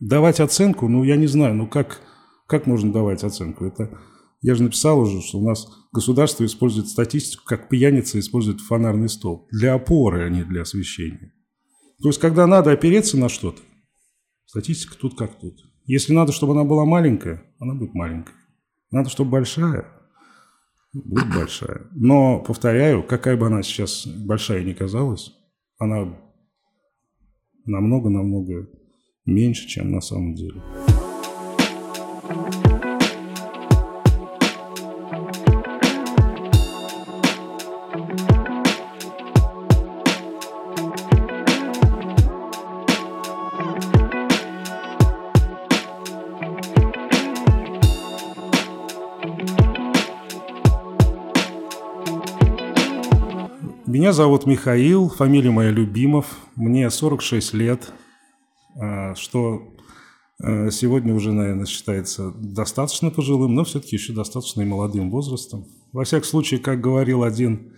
Давать оценку, ну, я не знаю, ну, как, как можно давать оценку? Это, я же написал уже, что у нас государство использует статистику, как пьяница использует фонарный столб. Для опоры, а не для освещения. То есть, когда надо опереться на что-то, статистика тут как тут. Если надо, чтобы она была маленькая, она будет маленькая. Надо, чтобы большая, будет большая. Но, повторяю, какая бы она сейчас большая ни казалась, она намного-намного меньше, чем на самом деле. Меня зовут Михаил, фамилия моя Любимов, мне 46 лет, что э, сегодня уже, наверное, считается достаточно пожилым, но все-таки еще достаточно и молодым возрастом. Во всяком случае, как говорил один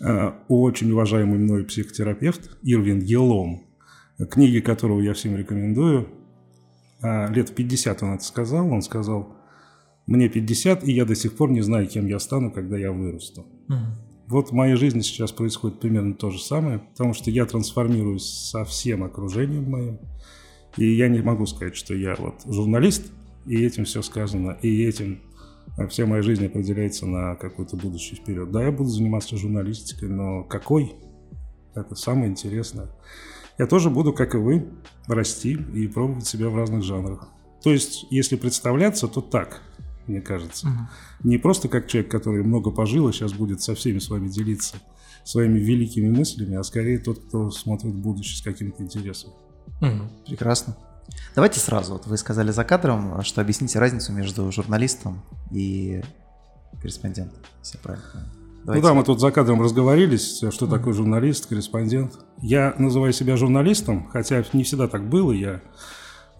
э, очень уважаемый мной психотерапевт Ирвин Елом, книги которого я всем рекомендую, а, лет 50 он это сказал, он сказал, мне 50, и я до сих пор не знаю, кем я стану, когда я вырасту. Угу. Вот в моей жизни сейчас происходит примерно то же самое, потому что я трансформируюсь со всем окружением моим. И я не могу сказать, что я вот журналист, и этим все сказано, и этим вся моя жизнь определяется на какое-то будущее вперед. Да, я буду заниматься журналистикой, но какой? Это самое интересное. Я тоже буду, как и вы, расти и пробовать себя в разных жанрах. То есть, если представляться, то так – мне кажется. Угу. Не просто как человек, который много пожил и сейчас будет со всеми с вами делиться своими великими мыслями, а скорее тот, кто смотрит в будущее с каким-то интересом. Угу. Прекрасно. Давайте сразу, вот вы сказали за кадром, что объясните разницу между журналистом и корреспондентом, если правильно Давайте. Ну да, мы тут за кадром разговорились, что mm такое журналист, корреспондент. Я называю себя журналистом, хотя не всегда так было. Я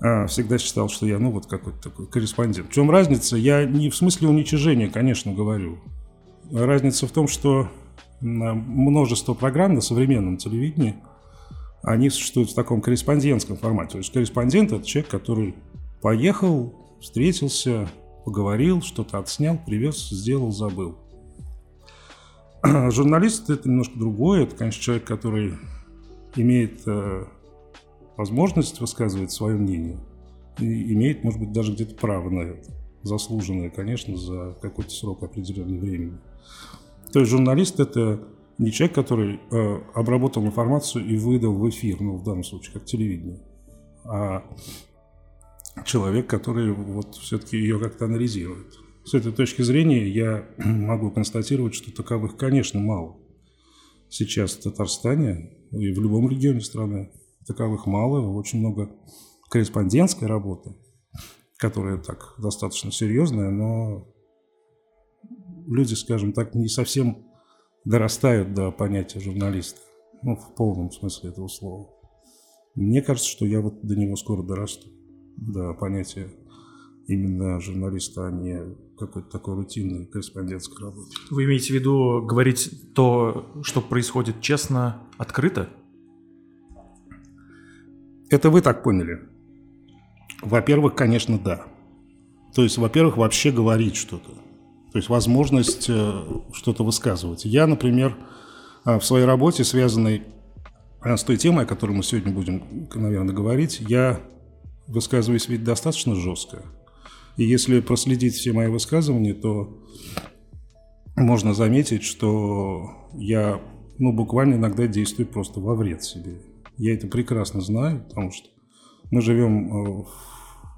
а, всегда считал, что я, ну, вот какой-то такой корреспондент. В чем разница? Я не в смысле уничижения, конечно, говорю. Разница в том, что множество программ на современном телевидении, они существуют в таком корреспондентском формате. То есть корреспондент – это человек, который поехал, встретился, поговорил, что-то отснял, привез, сделал, забыл. Журналист – это немножко другое. Это, конечно, человек, который имеет э, возможность высказывать свое мнение и имеет, может быть, даже где-то право на это. Заслуженное, конечно, за какой-то срок определенного времени. То есть журналист – это не человек, который э, обработал информацию и выдал в эфир, ну, в данном случае, как телевидение, а человек, который вот все-таки ее как-то анализирует. С этой точки зрения я могу констатировать, что таковых, конечно, мало. Сейчас в Татарстане и в любом регионе страны таковых мало, очень много корреспондентской работы, которая так достаточно серьезная, но люди, скажем так, не совсем дорастают до понятия журналиста, ну, в полном смысле этого слова. Мне кажется, что я вот до него скоро дорасту, до понятия именно журналиста, а не какой-то такой рутинной корреспондентской работы. Вы имеете в виду говорить то, что происходит честно, открыто? Это вы так поняли? Во-первых, конечно, да. То есть, во-первых, вообще говорить что-то. То есть возможность э, что-то высказывать. Я, например, э, в своей работе, связанной э, с той темой, о которой мы сегодня будем, наверное, говорить, я высказываюсь ведь достаточно жестко. И если проследить все мои высказывания, то можно заметить, что я ну, буквально иногда действую просто во вред себе. Я это прекрасно знаю, потому что мы живем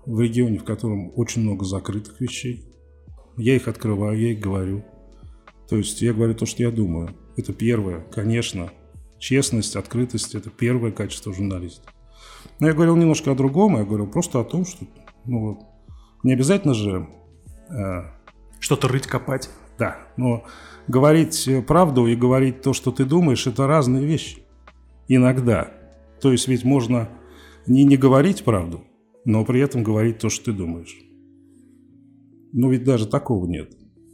в регионе, в котором очень много закрытых вещей. Я их открываю, я их говорю. То есть я говорю то, что я думаю. Это первое, конечно. Честность, открытость – это первое качество журналиста. Но я говорил немножко о другом, я говорил просто о том, что ну, не обязательно же... Э, Что-то рыть, копать. Да, но говорить правду и говорить то, что ты думаешь, это разные вещи. Иногда. То есть ведь можно не не говорить правду, но при этом говорить то, что ты думаешь. Но ведь даже такого нет.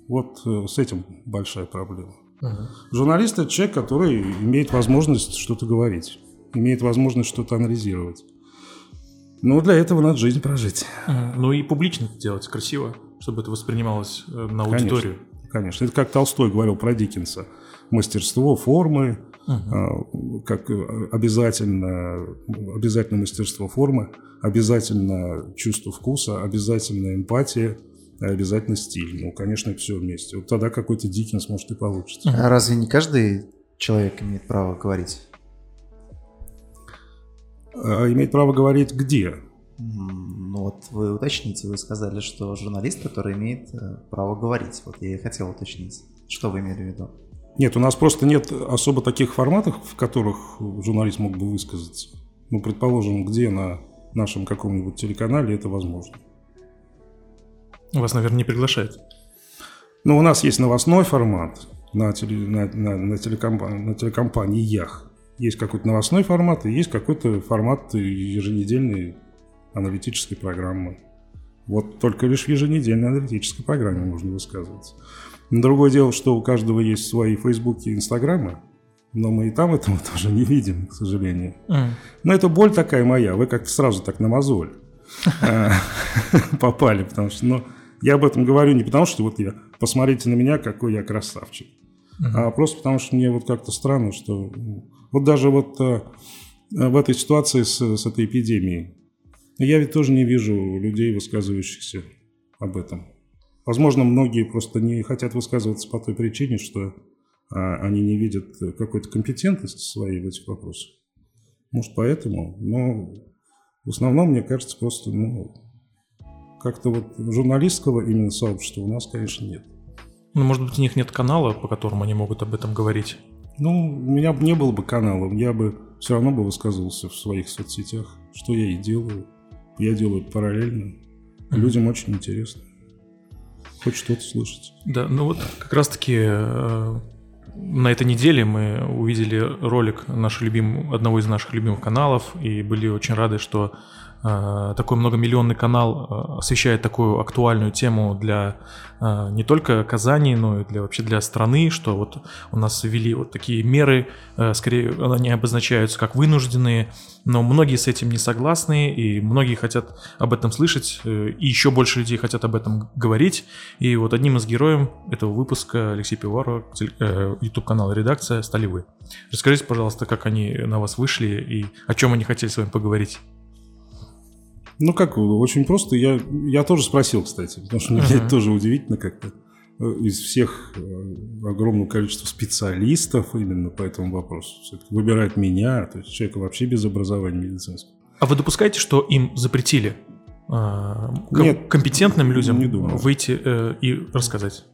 Вот э, с этим большая проблема. uh Журналист – это человек, который имеет возможность что-то говорить, имеет возможность что-то анализировать. Ну, для этого надо жизнь прожить. Ну и публично это делать, красиво, чтобы это воспринималось э, на аудиторию. Конечно, конечно. Это как Толстой говорил про Диккенса. Мастерство, формы, угу. как обязательно, обязательно мастерство формы, обязательно чувство вкуса, обязательно эмпатия, обязательно стиль. Ну, конечно, это все вместе. Вот тогда какой-то Диккенс может и получится. А разве не каждый человек имеет право говорить? А имеет право говорить где? Ну вот вы уточните, вы сказали, что журналист, который имеет э, право говорить. Вот я и хотел уточнить. Что вы имели в виду? Нет, у нас просто нет особо таких форматов, в которых журналист мог бы высказаться. Ну, предположим, где на нашем каком-нибудь телеканале это возможно. Вас, наверное, не приглашают. Ну, у нас есть новостной формат на, теле, на, на, на, телекомпании, на телекомпаниях. Есть какой-то новостной формат и есть какой-то формат еженедельной аналитической программы. Вот только лишь в еженедельной аналитической программе можно высказываться. Другое дело, что у каждого есть свои фейсбуки и инстаграмы, но мы и там этого тоже не видим, к сожалению. Mm. Но это боль такая моя, вы как-то сразу так на мозоль э, попали, потому что, ну, я об этом говорю не потому, что вот я, посмотрите на меня, какой я красавчик, а просто потому, что мне вот как-то странно, что вот даже вот э, в этой ситуации с, с этой эпидемией, я ведь тоже не вижу людей, высказывающихся об этом. Возможно, многие просто не хотят высказываться по той причине, что а, они не видят какой-то компетентности своей в этих вопросах. Может, поэтому, но в основном, мне кажется, просто ну, как-то вот журналистского именно сообщества у нас, конечно, нет. Ну, может быть, у них нет канала, по которому они могут об этом говорить? Ну, у меня бы не было бы канала, я бы все равно бы высказывался в своих соцсетях, что я и делаю. Я делаю параллельно. Людям очень интересно. Хоть что-то слышать. Да, ну вот как раз-таки э, на этой неделе мы увидели ролик нашего любим, одного из наших любимых каналов и были очень рады, что такой многомиллионный канал э, освещает такую актуальную тему для э, не только Казани, но и для вообще для страны, что вот у нас ввели вот такие меры, скорее они обозначаются как вынужденные, но многие с этим не согласны, и многие хотят об этом слышать, и еще больше людей хотят об этом говорить. И вот одним из героев этого выпуска Алексей Пиваров, YouTube канал «Редакция» стали вы. Расскажите, пожалуйста, как они на вас вышли и о чем они хотели с вами поговорить. Ну как, очень просто. Я, я тоже спросил, кстати, потому что uh-huh. это тоже удивительно как-то. Из всех э, огромного количества специалистов именно по этому вопросу все-таки выбирает меня, то есть человека вообще без образования медицинского. А вы допускаете, что им запретили э, Нет, компетентным людям не думаю. выйти э, и рассказать?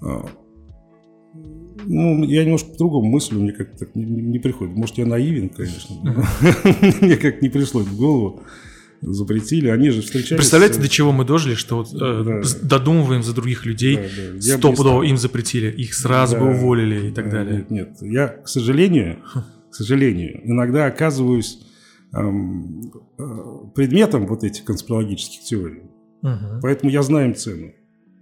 А, ну, я немножко по-другому мыслю, мне как-то так не, не приходит. Может, я наивен, конечно. Мне как не пришло в голову запретили, они же встречались... Представляете, до чего мы дожили, что вот, э, да. додумываем за других людей, да, да. стопудово им запретили, их сразу да. бы уволили и так да, далее. Нет, нет, я, к сожалению, к сожалению, иногда оказываюсь эм, э, предметом вот этих конспирологических теорий. Угу. Поэтому я знаю им цену.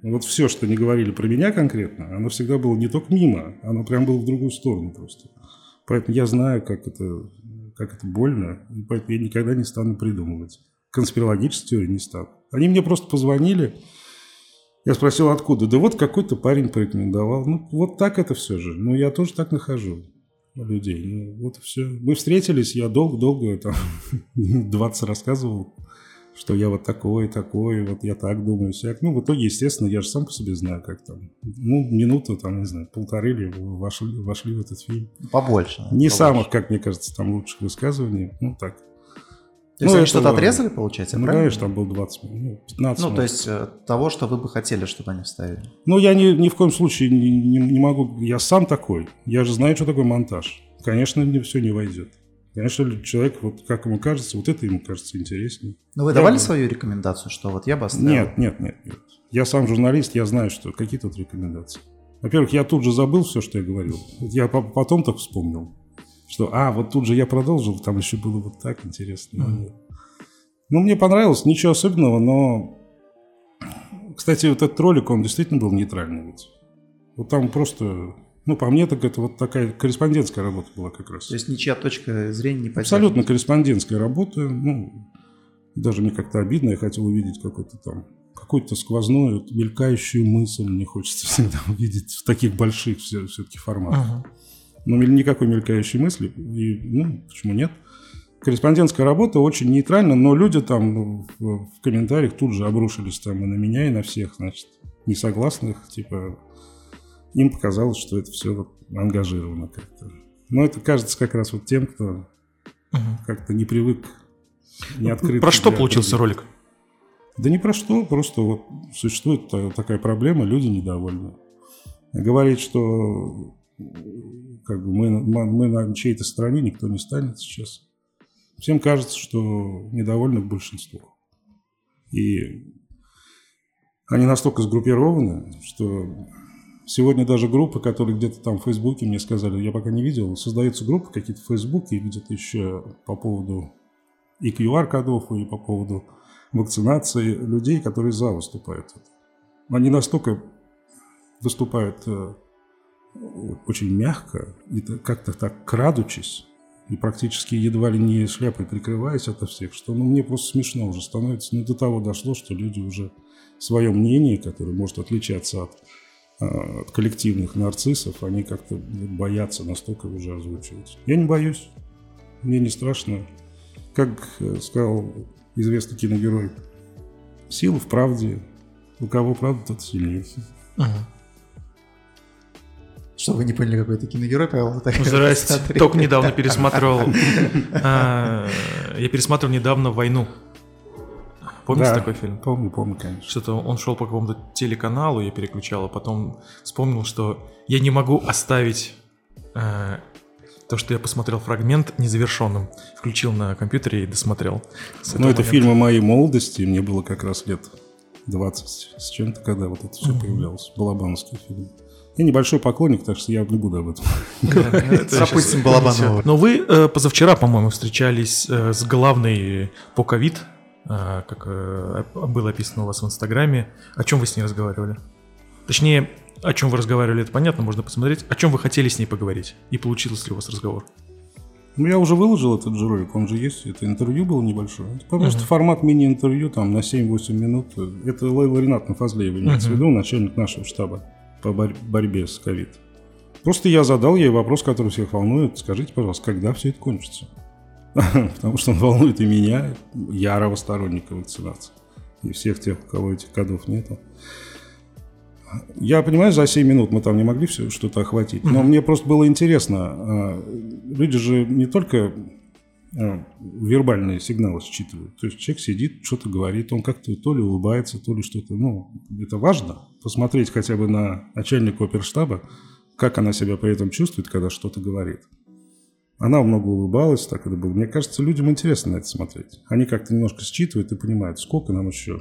Вот все, что не говорили про меня конкретно, оно всегда было не только мимо, оно прям было в другую сторону просто. Поэтому я знаю, как это как это больно, и поэтому я никогда не стану придумывать. Конспирологические теории не стану. Они мне просто позвонили, я спросил, откуда? Да вот какой-то парень порекомендовал. Ну, вот так это все же. Ну, я тоже так нахожу людей. Ну, вот все. Мы встретились, я долго-долго, там, 20 рассказывал что я вот такой, такой, вот я так думаю, всяк. Ну, в итоге, естественно, я же сам по себе знаю, как там. Ну, минуту, там, не знаю, полторы ли вошли, вошли в этот фильм. Побольше. Не побольше. самых, как мне кажется, там лучших высказываний. Ну, так. То есть ну, они что-то отрезали, получается, ну, правильно? конечно, там был 20 минут, 15 Ну, то есть э, того, что вы бы хотели, чтобы они вставили. Ну, я ни, ни в коем случае не, не, не могу... Я сам такой. Я же знаю, что такое монтаж. Конечно, мне все не войдет. Конечно, человек, вот как ему кажется, вот это ему кажется интереснее. Но вы я давали бы... свою рекомендацию, что вот я бы оставил? Нет, нет, нет, нет. Я сам журналист, я знаю, что какие тут рекомендации. Во-первых, я тут же забыл все, что я говорил. Я потом так вспомнил, что, а, вот тут же я продолжил, там еще было вот так интересно. Mm-hmm. Ну, мне понравилось, ничего особенного, но... Кстати, вот этот ролик, он действительно был нейтральный ведь. Вот там просто ну, по мне, так это вот такая корреспондентская работа была как раз. То есть ничья точка зрения не потеряна? Абсолютно корреспондентская работа. Ну, Даже мне как-то обидно, я хотел увидеть какой-то там какую-то сквозную, мелькающую мысль мне хочется всегда увидеть в таких больших все, все-таки форматах. Uh-huh. Но никакой мелькающей мысли, и, ну, почему нет? Корреспондентская работа очень нейтральна, но люди там ну, в, в комментариях тут же обрушились там и на меня, и на всех, значит, несогласных, типа, им показалось, что это все вот ангажировано как-то. Но это кажется как раз вот тем, кто uh-huh. как-то не привык, не открыт. Про что получился ролик? Да не про что, просто вот существует такая проблема, люди недовольны. Говорить, что как бы мы, мы на чьей-то стороне, никто не станет сейчас. Всем кажется, что недовольны большинство. И они настолько сгруппированы, что сегодня даже группы, которые где-то там в Фейсбуке мне сказали, я пока не видел, создаются группы какие-то в Фейсбуке где-то еще по поводу и QR-кодов, и по поводу вакцинации людей, которые за выступают. Они настолько выступают э, очень мягко и как-то так крадучись, и практически едва ли не шляпой прикрываясь от всех, что ну, мне просто смешно уже становится. Ну, до того дошло, что люди уже свое мнение, которое может отличаться от, от коллективных нарциссов, они как-то боятся настолько уже озвучивать. Я не боюсь, мне не страшно. Как э, сказал известный киногерой. Сила в правде. У кого правда, тот сильнее. Ага. Что, вы не поняли, какой это киногерой, Павел? Здрасте, только недавно пересматривал. А, я пересматривал недавно «Войну». Помните да, такой фильм? Помню, помню, конечно. Что-то он шел по какому-то телеканалу, я переключал, а потом вспомнил, что я не могу оставить э, то, что я посмотрел фрагмент незавершенным, включил на компьютере и досмотрел. Ну, это фильмы моей молодости, мне было как раз лет 20 с чем-то, когда вот это все mm-hmm. появлялось. Балабановский фильм. Я небольшой поклонник, так что я не буду об этом. Пропустим Балабанова. Но вы э, позавчера, по-моему, встречались э, с главной по ковид, как было описано у вас в Инстаграме. О чем вы с ней разговаривали? Точнее, о чем вы разговаривали, это понятно, можно посмотреть. О чем вы хотели с ней поговорить? И получился ли у вас разговор? Ну, я уже выложил этот же ролик, он же есть. Это интервью было небольшое. Это просто uh-huh. формат мини-интервью, там, на 7-8 минут. Это Лейла Ринатовна Фазлеева имеется uh-huh. в виду, начальник нашего штаба по борь- борьбе с ковид. Просто я задал ей вопрос, который всех волнует. Скажите, пожалуйста, когда все это кончится? Потому что он волнует и меня, ярого сторонника вакцинации. И всех тех, у кого этих кодов нету. Я понимаю, за 7 минут мы там не могли все что-то охватить, но мне просто было интересно. А, люди же не только а, вербальные сигналы считывают. То есть человек сидит, что-то говорит, он как-то то ли улыбается, то ли что-то. Ну, это важно. Посмотреть хотя бы на начальника оперштаба, как она себя при этом чувствует, когда что-то говорит. Она много улыбалась, так это было. Мне кажется, людям интересно на это смотреть. Они как-то немножко считывают и понимают, сколько нам еще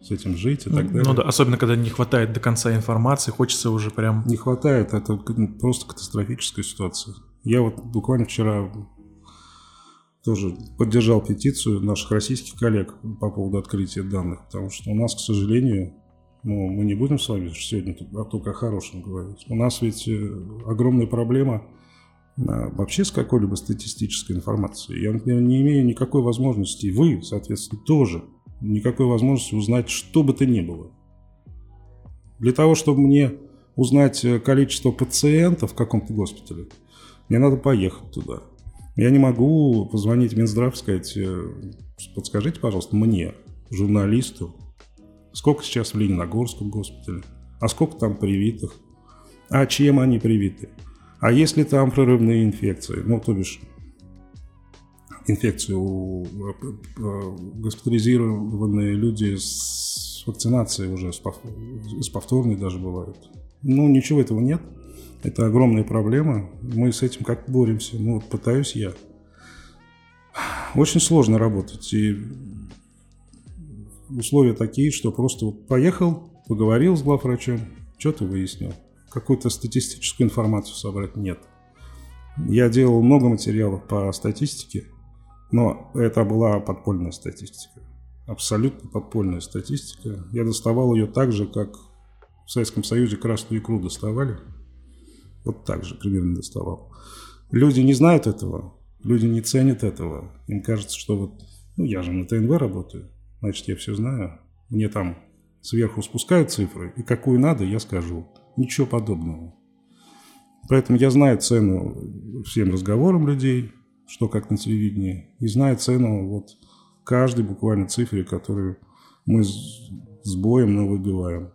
с этим жить и так далее. Ну да, особенно когда не хватает до конца информации, хочется уже прям... Не хватает, это просто катастрофическая ситуация. Я вот буквально вчера тоже поддержал петицию наших российских коллег по поводу открытия данных, потому что у нас, к сожалению, ну, мы не будем с вами сегодня только о хорошем говорить. У нас ведь э, огромная проблема вообще с какой-либо статистической информацией. Я, например, не имею никакой возможности, вы, соответственно, тоже никакой возможности узнать что бы то ни было. Для того, чтобы мне узнать э, количество пациентов в каком-то госпитале, мне надо поехать туда. Я не могу позвонить в Минздрав и сказать, э, подскажите, пожалуйста, мне, журналисту, сколько сейчас в Лениногорском госпитале, а сколько там привитых, а чем они привиты, а если там прорывные инфекции, ну, то бишь инфекцию у э, госпитализированные люди с вакцинацией уже, с повторной даже бывают. Ну, ничего этого нет. Это огромная проблема. Мы с этим как боремся? Ну, вот пытаюсь я. Очень сложно работать. И условия такие, что просто поехал, поговорил с главврачом, что-то выяснил. Какую-то статистическую информацию собрать нет. Я делал много материалов по статистике, но это была подпольная статистика. Абсолютно подпольная статистика. Я доставал ее так же, как в Советском Союзе красную икру доставали. Вот так же примерно доставал. Люди не знают этого, люди не ценят этого. Им кажется, что вот Ну, я же на ТНВ работаю, значит, я все знаю. Мне там сверху спускают цифры, и какую надо, я скажу. Ничего подобного. Поэтому я знаю цену всем разговорам людей, что как на телевидении, и знаю цену вот каждой буквально цифре, которую мы с боем, но выбиваем.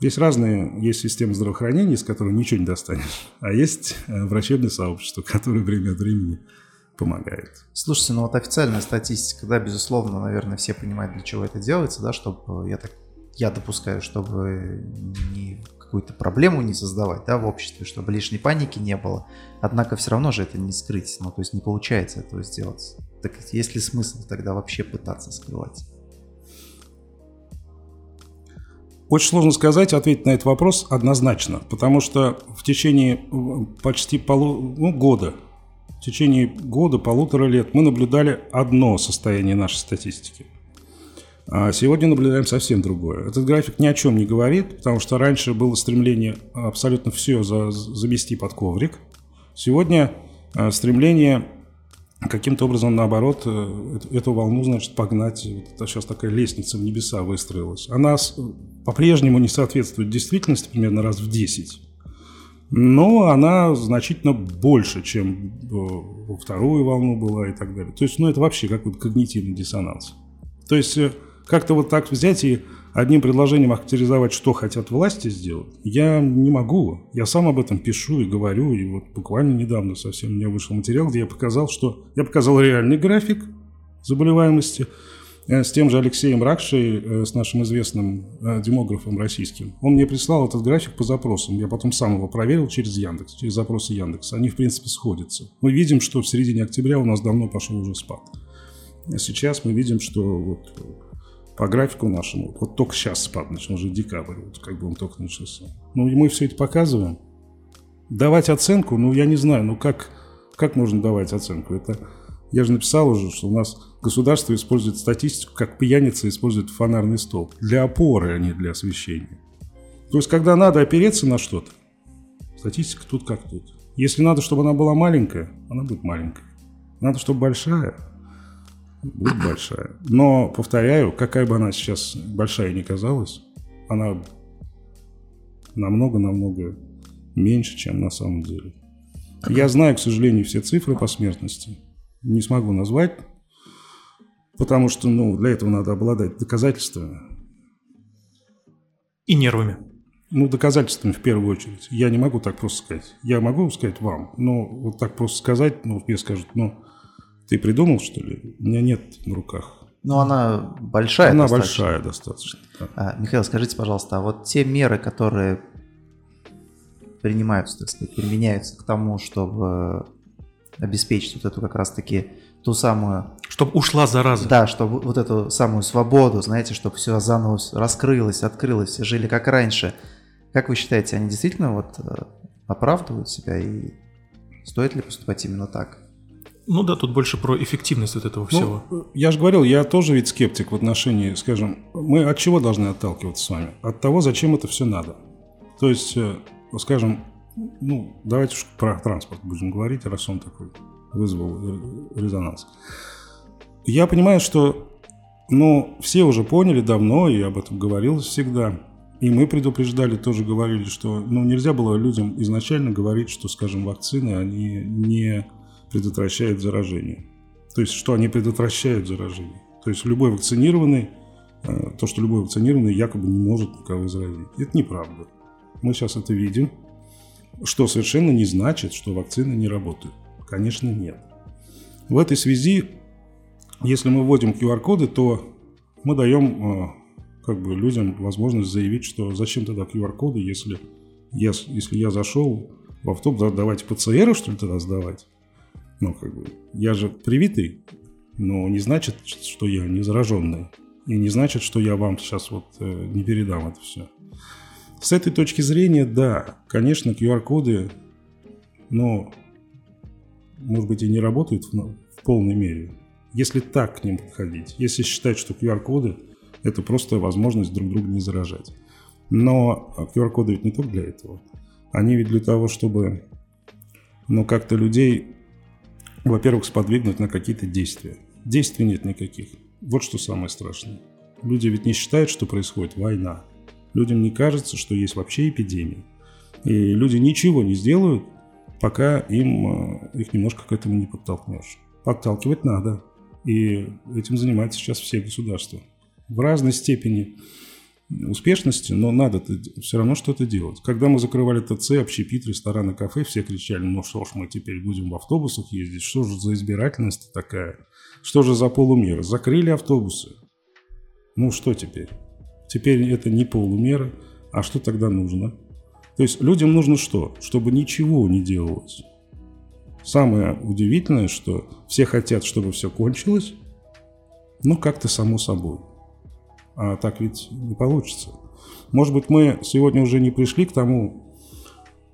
Есть разные, есть системы здравоохранения, с которой ничего не достанешь, а есть э, врачебное сообщество, которое время от времени помогает. Слушайте, ну вот официальная статистика, да, безусловно, наверное, все понимают, для чего это делается, да, чтобы, я так, я допускаю, чтобы не какую-то проблему не создавать, да, в обществе, чтобы лишней паники не было. Однако все равно же это не скрыть, ну, то есть не получается этого сделать. Так есть ли смысл тогда вообще пытаться скрывать? Очень сложно сказать, ответить на этот вопрос однозначно, потому что в течение э, почти полу... ну, года, в течение года, полутора лет мы наблюдали одно состояние нашей статистики. А сегодня наблюдаем совсем другое. Этот график ни о чем не говорит, потому что раньше было стремление абсолютно все за, замести под коврик. Сегодня э, стремление каким-то образом, наоборот, э, эту волну, значит, погнать. Вот сейчас такая лестница в небеса выстроилась. Она по-прежнему не соответствует действительности примерно раз в 10. Но она значительно больше, чем э, во вторую волну была и так далее. То есть, ну, это вообще какой-то когнитивный диссонанс. То есть, как-то вот так взять и одним предложением охарактеризовать, что хотят власти сделать, я не могу. Я сам об этом пишу и говорю. И вот буквально недавно совсем у меня вышел материал, где я показал, что я показал реальный график заболеваемости э, с тем же Алексеем Ракшей, э, с нашим известным э, демографом российским. Он мне прислал этот график по запросам. Я потом сам его проверил через Яндекс, через запросы Яндекса. Они, в принципе, сходятся. Мы видим, что в середине октября у нас давно пошел уже спад. А сейчас мы видим, что вот по графику нашему, вот только сейчас спад начал, уже декабрь, вот как бы он только начался. Ну и мы все это показываем. Давать оценку, ну я не знаю, ну как, как можно давать оценку? Это я же написал уже, что у нас государство использует статистику, как пьяница использует фонарный столб. Для опоры, а не для освещения. То есть, когда надо опереться на что-то, статистика тут как тут. Если надо, чтобы она была маленькая, она будет маленькая. Надо, чтобы большая, будет большая. Но, повторяю, какая бы она сейчас большая ни казалась, она намного-намного меньше, чем на самом деле. Я знаю, к сожалению, все цифры по смертности. Не смогу назвать, потому что ну, для этого надо обладать доказательствами. И нервами. Ну, доказательствами в первую очередь. Я не могу так просто сказать. Я могу сказать вам, но вот так просто сказать, ну, мне скажут, ну, ты придумал, что ли? У меня нет на руках. Ну, она большая Она достаточно. большая достаточно. Да. А, Михаил, скажите, пожалуйста, а вот те меры, которые принимаются, так сказать, применяются к тому, чтобы обеспечить вот эту как раз-таки ту самую... Чтобы ушла зараза. Да, чтобы вот эту самую свободу, знаете, чтобы все заново раскрылось, открылось, все жили как раньше. Как вы считаете, они действительно вот э, оправдывают себя и стоит ли поступать именно так? Ну да, тут больше про эффективность вот этого ну, всего. Ну, я же говорил, я тоже ведь скептик в отношении, скажем, мы от чего должны отталкиваться с вами? От того, зачем это все надо. То есть, э, скажем, ну, давайте уж про транспорт будем говорить, раз он такой вызвал э, резонанс. Я понимаю, что, ну, все уже поняли давно, и об этом говорилось всегда, и мы предупреждали, тоже говорили, что, ну, нельзя было людям изначально говорить, что, скажем, вакцины, они не предотвращают заражение. То есть, что они предотвращают заражение. То есть, любой вакцинированный, э, то, что любой вакцинированный якобы не может никого заразить. Это неправда. Мы сейчас это видим, что совершенно не значит, что вакцины не работают. Конечно, нет. В этой связи, если мы вводим QR-коды, то мы даем э, как бы людям возможность заявить, что зачем тогда QR-коды, если я, если я зашел в автобус, давайте ПЦР, что ли, тогда сдавать? Ну, как бы, я же привитый, но не значит, что я не зараженный. И не значит, что я вам сейчас вот э, не передам это все. С этой точки зрения, да, конечно, QR-коды, но, может быть, и не работают в, в полной мере. Если так к ним подходить, если считать, что QR-коды – это просто возможность друг друга не заражать. Но QR-коды ведь не только для этого. Они ведь для того, чтобы ну, как-то людей во-первых, сподвигнуть на какие-то действия. действий нет никаких. Вот что самое страшное. Люди ведь не считают, что происходит война. Людям не кажется, что есть вообще эпидемия. И люди ничего не сделают, пока им, э, их немножко к этому не подтолкнешь. Подталкивать надо. И этим занимаются сейчас все государства. В разной степени успешности, но надо все равно что-то делать. Когда мы закрывали ТЦ, общепит, рестораны, кафе, все кричали, ну что ж, мы теперь будем в автобусах ездить, что же за избирательность такая, что же за полумера. Закрыли автобусы. Ну что теперь? Теперь это не полумера, а что тогда нужно? То есть людям нужно что? Чтобы ничего не делалось. Самое удивительное, что все хотят, чтобы все кончилось, но как-то само собой. А так ведь не получится. Может быть, мы сегодня уже не пришли к тому,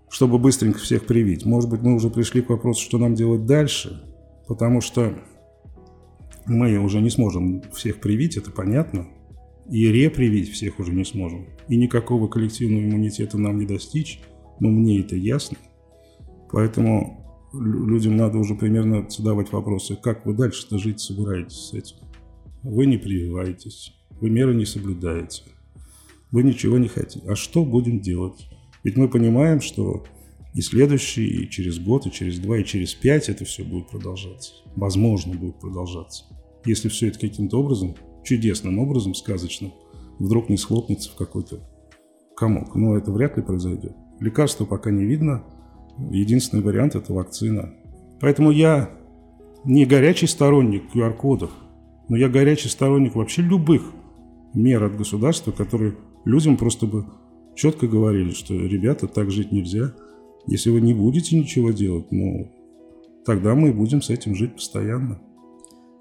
чтобы быстренько всех привить. Может быть, мы уже пришли к вопросу, что нам делать дальше, потому что мы уже не сможем всех привить, это понятно, и репривить всех уже не сможем. И никакого коллективного иммунитета нам не достичь, но мне это ясно. Поэтому людям надо уже примерно задавать вопросы, как вы дальше-то жить собираетесь с этим. Вы не прививаетесь, вы меры не соблюдаете, вы ничего не хотите. А что будем делать? Ведь мы понимаем, что и следующий, и через год, и через два, и через пять это все будет продолжаться. Возможно, будет продолжаться. Если все это каким-то образом, чудесным образом, сказочным, вдруг не схлопнется в какой-то комок. Но это вряд ли произойдет. Лекарства пока не видно. Единственный вариант – это вакцина. Поэтому я не горячий сторонник QR-кодов, но я горячий сторонник вообще любых мер от государства, которые людям просто бы четко говорили, что, ребята, так жить нельзя. Если вы не будете ничего делать, ну, тогда мы будем с этим жить постоянно.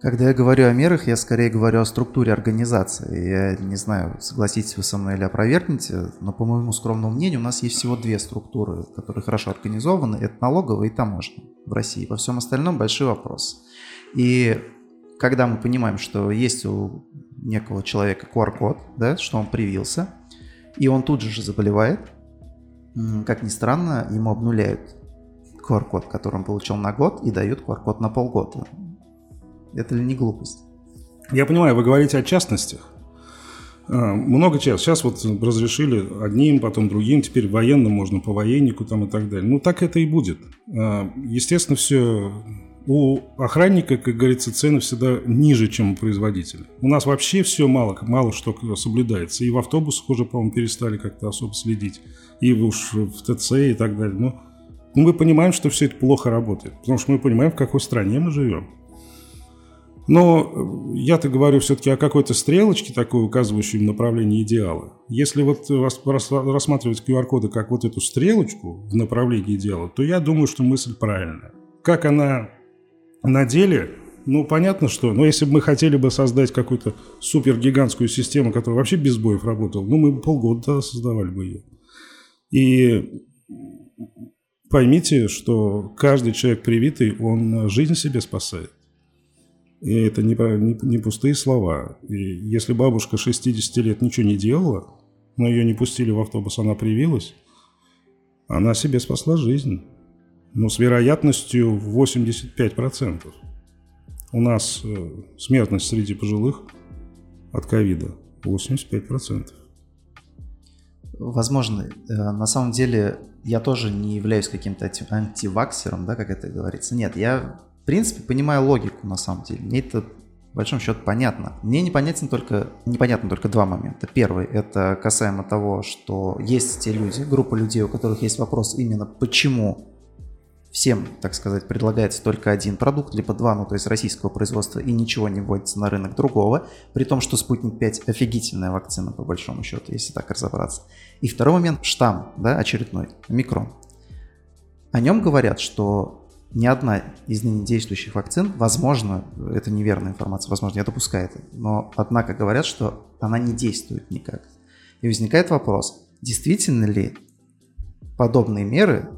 Когда я говорю о мерах, я скорее говорю о структуре организации. Я не знаю, согласитесь вы со мной или опровергнете, но по моему скромному мнению у нас есть всего две структуры, которые хорошо организованы. Это налоговая и таможня в России. Во всем остальном большой вопрос. И когда мы понимаем, что есть у некого человека QR-код, да, что он привился, и он тут же заболевает, как ни странно, ему обнуляют QR-код, который он получил на год, и дают QR-код на полгода. Это ли не глупость? Я понимаю, вы говорите о частностях. А, много часть. Сейчас вот разрешили одним, потом другим, теперь военным можно по военнику там и так далее. Ну, так это и будет. А, естественно, все у охранника, как говорится, цены всегда ниже, чем у производителя. У нас вообще все мало, мало что соблюдается. И в автобусах уже, по-моему, перестали как-то особо следить. И уж в ТЦ и так далее. Но мы понимаем, что все это плохо работает. Потому что мы понимаем, в какой стране мы живем. Но я-то говорю все-таки о какой-то стрелочке, такой указывающей направление идеала. Если вот рассматривать QR-коды как вот эту стрелочку в направлении идеала, то я думаю, что мысль правильная. Как она на деле, ну, понятно, что... Но если бы мы хотели бы создать какую-то супергигантскую систему, которая вообще без боев работала, ну, мы бы полгода создавали бы ее. И поймите, что каждый человек привитый, он жизнь себе спасает. И это не, не, не пустые слова. И если бабушка 60 лет ничего не делала, но ее не пустили в автобус, она привилась, она себе спасла жизнь ну, с вероятностью в 85%. У нас э, смертность среди пожилых от ковида 85%. Возможно, э, на самом деле я тоже не являюсь каким-то антиваксером, да, как это говорится. Нет, я в принципе понимаю логику на самом деле. Мне это в большом счете понятно. Мне непонятен только, непонятно только два момента. Первый – это касаемо того, что есть те люди, группа людей, у которых есть вопрос именно почему всем, так сказать, предлагается только один продукт, либо два, ну то есть российского производства, и ничего не вводится на рынок другого, при том, что Спутник 5 офигительная вакцина, по большому счету, если так разобраться. И второй момент – штамм, да, очередной, микрон. О нем говорят, что ни одна из ныне действующих вакцин, возможно, это неверная информация, возможно, я допускаю это, но однако говорят, что она не действует никак. И возникает вопрос, действительно ли подобные меры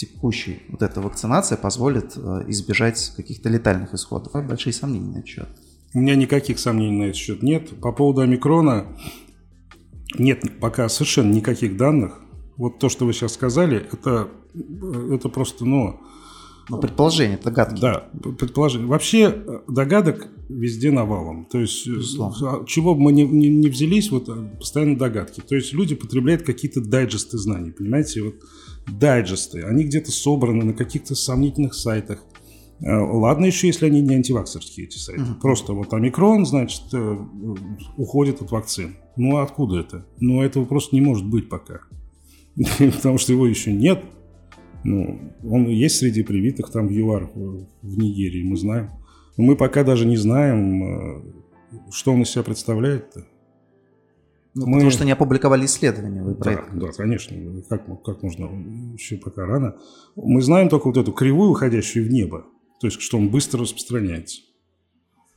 текущей вот эта вакцинация позволит э, избежать каких-то летальных исходов. Большие сомнения на этот счет. У меня никаких сомнений на этот счет нет. По поводу омикрона нет пока совершенно никаких данных. Вот то, что вы сейчас сказали, это, это просто, ну, Ну, предположение, догадки. Да, предположение. Вообще э, догадок везде навалом. То есть, э, Безусловно. чего бы мы не, не, не взялись, вот э, постоянно догадки. То есть люди потребляют какие-то дайджесты знаний, понимаете? Вот дайджесты, они где-то собраны на каких-то сомнительных сайтах. Э, Ладно еще, если они не антиваксерские, эти сайты. Просто вот омикрон, значит, э, уходит от вакцин. Ну, а откуда это? Ну, этого просто не может быть пока. Потому что его еще нет. Ну, он есть среди привитых там в ЮАР, в Нигерии, мы знаем. Но мы пока даже не знаем, э, что он из себя представляет-то. Ну, мы- Потому что не опубликовали исследования, вы Да, это. да, конечно. Как, мо- как можно? Еще пока рано. Мы знаем только вот эту кривую, уходящую в небо. То есть, что он быстро распространяется.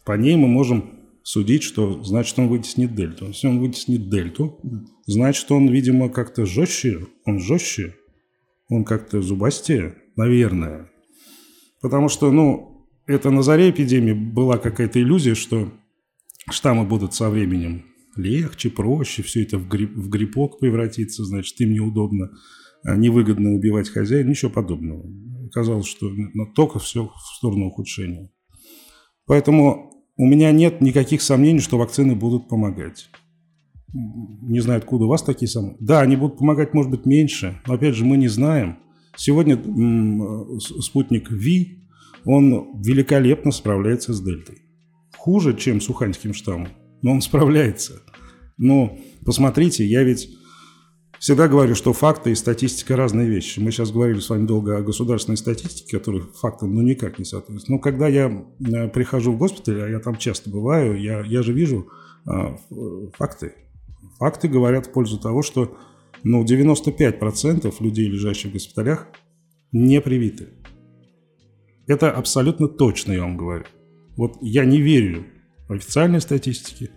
По ней мы можем судить, что значит он вытеснит дельту. Если он вытеснит дельту, значит он, видимо, как-то жестче. Он жестче. Он как-то зубастее, наверное. Потому что, ну, это на заре эпидемии была какая-то иллюзия, что штаммы будут со временем легче, проще, все это в, гриб- в грибок превратится, значит, им неудобно, а, невыгодно убивать хозяина, ничего подобного. Казалось, что только все в сторону ухудшения. Поэтому у меня нет никаких сомнений, что вакцины будут помогать. Не знаю, откуда у вас такие сомнения. Да, они будут помогать, может быть, меньше, но опять же мы не знаем. Сегодня спутник Ви, он великолепно справляется с дельтой. Хуже, чем с уханьским штаммом, но он справляется. Но посмотрите, я ведь всегда говорю, что факты и статистика разные вещи. Мы сейчас говорили с вами долго о государственной статистике, которая фактам ну никак не соответствует. Но когда я э, прихожу в госпиталь, а я там часто бываю, я, я же вижу а, факты. Факты говорят в пользу того, что ну, 95% людей, лежащих в госпиталях, не привиты. Это абсолютно точно, я вам говорю. Вот я не верю официальной статистике,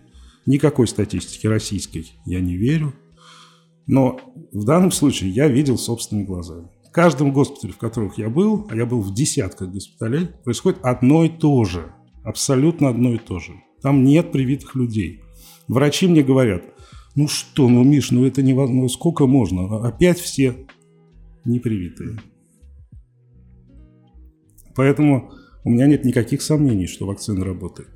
никакой статистике российской я не верю. Но в данном случае я видел собственными глазами. В каждом госпитале, в которых я был, а я был в десятках госпиталей, происходит одно и то же. Абсолютно одно и то же. Там нет привитых людей. Врачи мне говорят, ну что, ну, Миш, ну это невозможно, ну сколько можно? Опять все непривитые. Поэтому у меня нет никаких сомнений, что вакцина работает.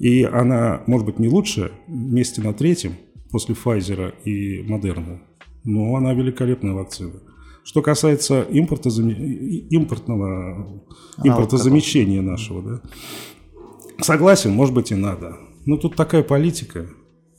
И она, может быть, не лучше, месте на третьем, после Pfizer и Модерна, но она великолепная вакцина. Что касается импортозаме- и- импортного, импортозамещения нашего, да, согласен, может быть, и надо. Но тут такая политика.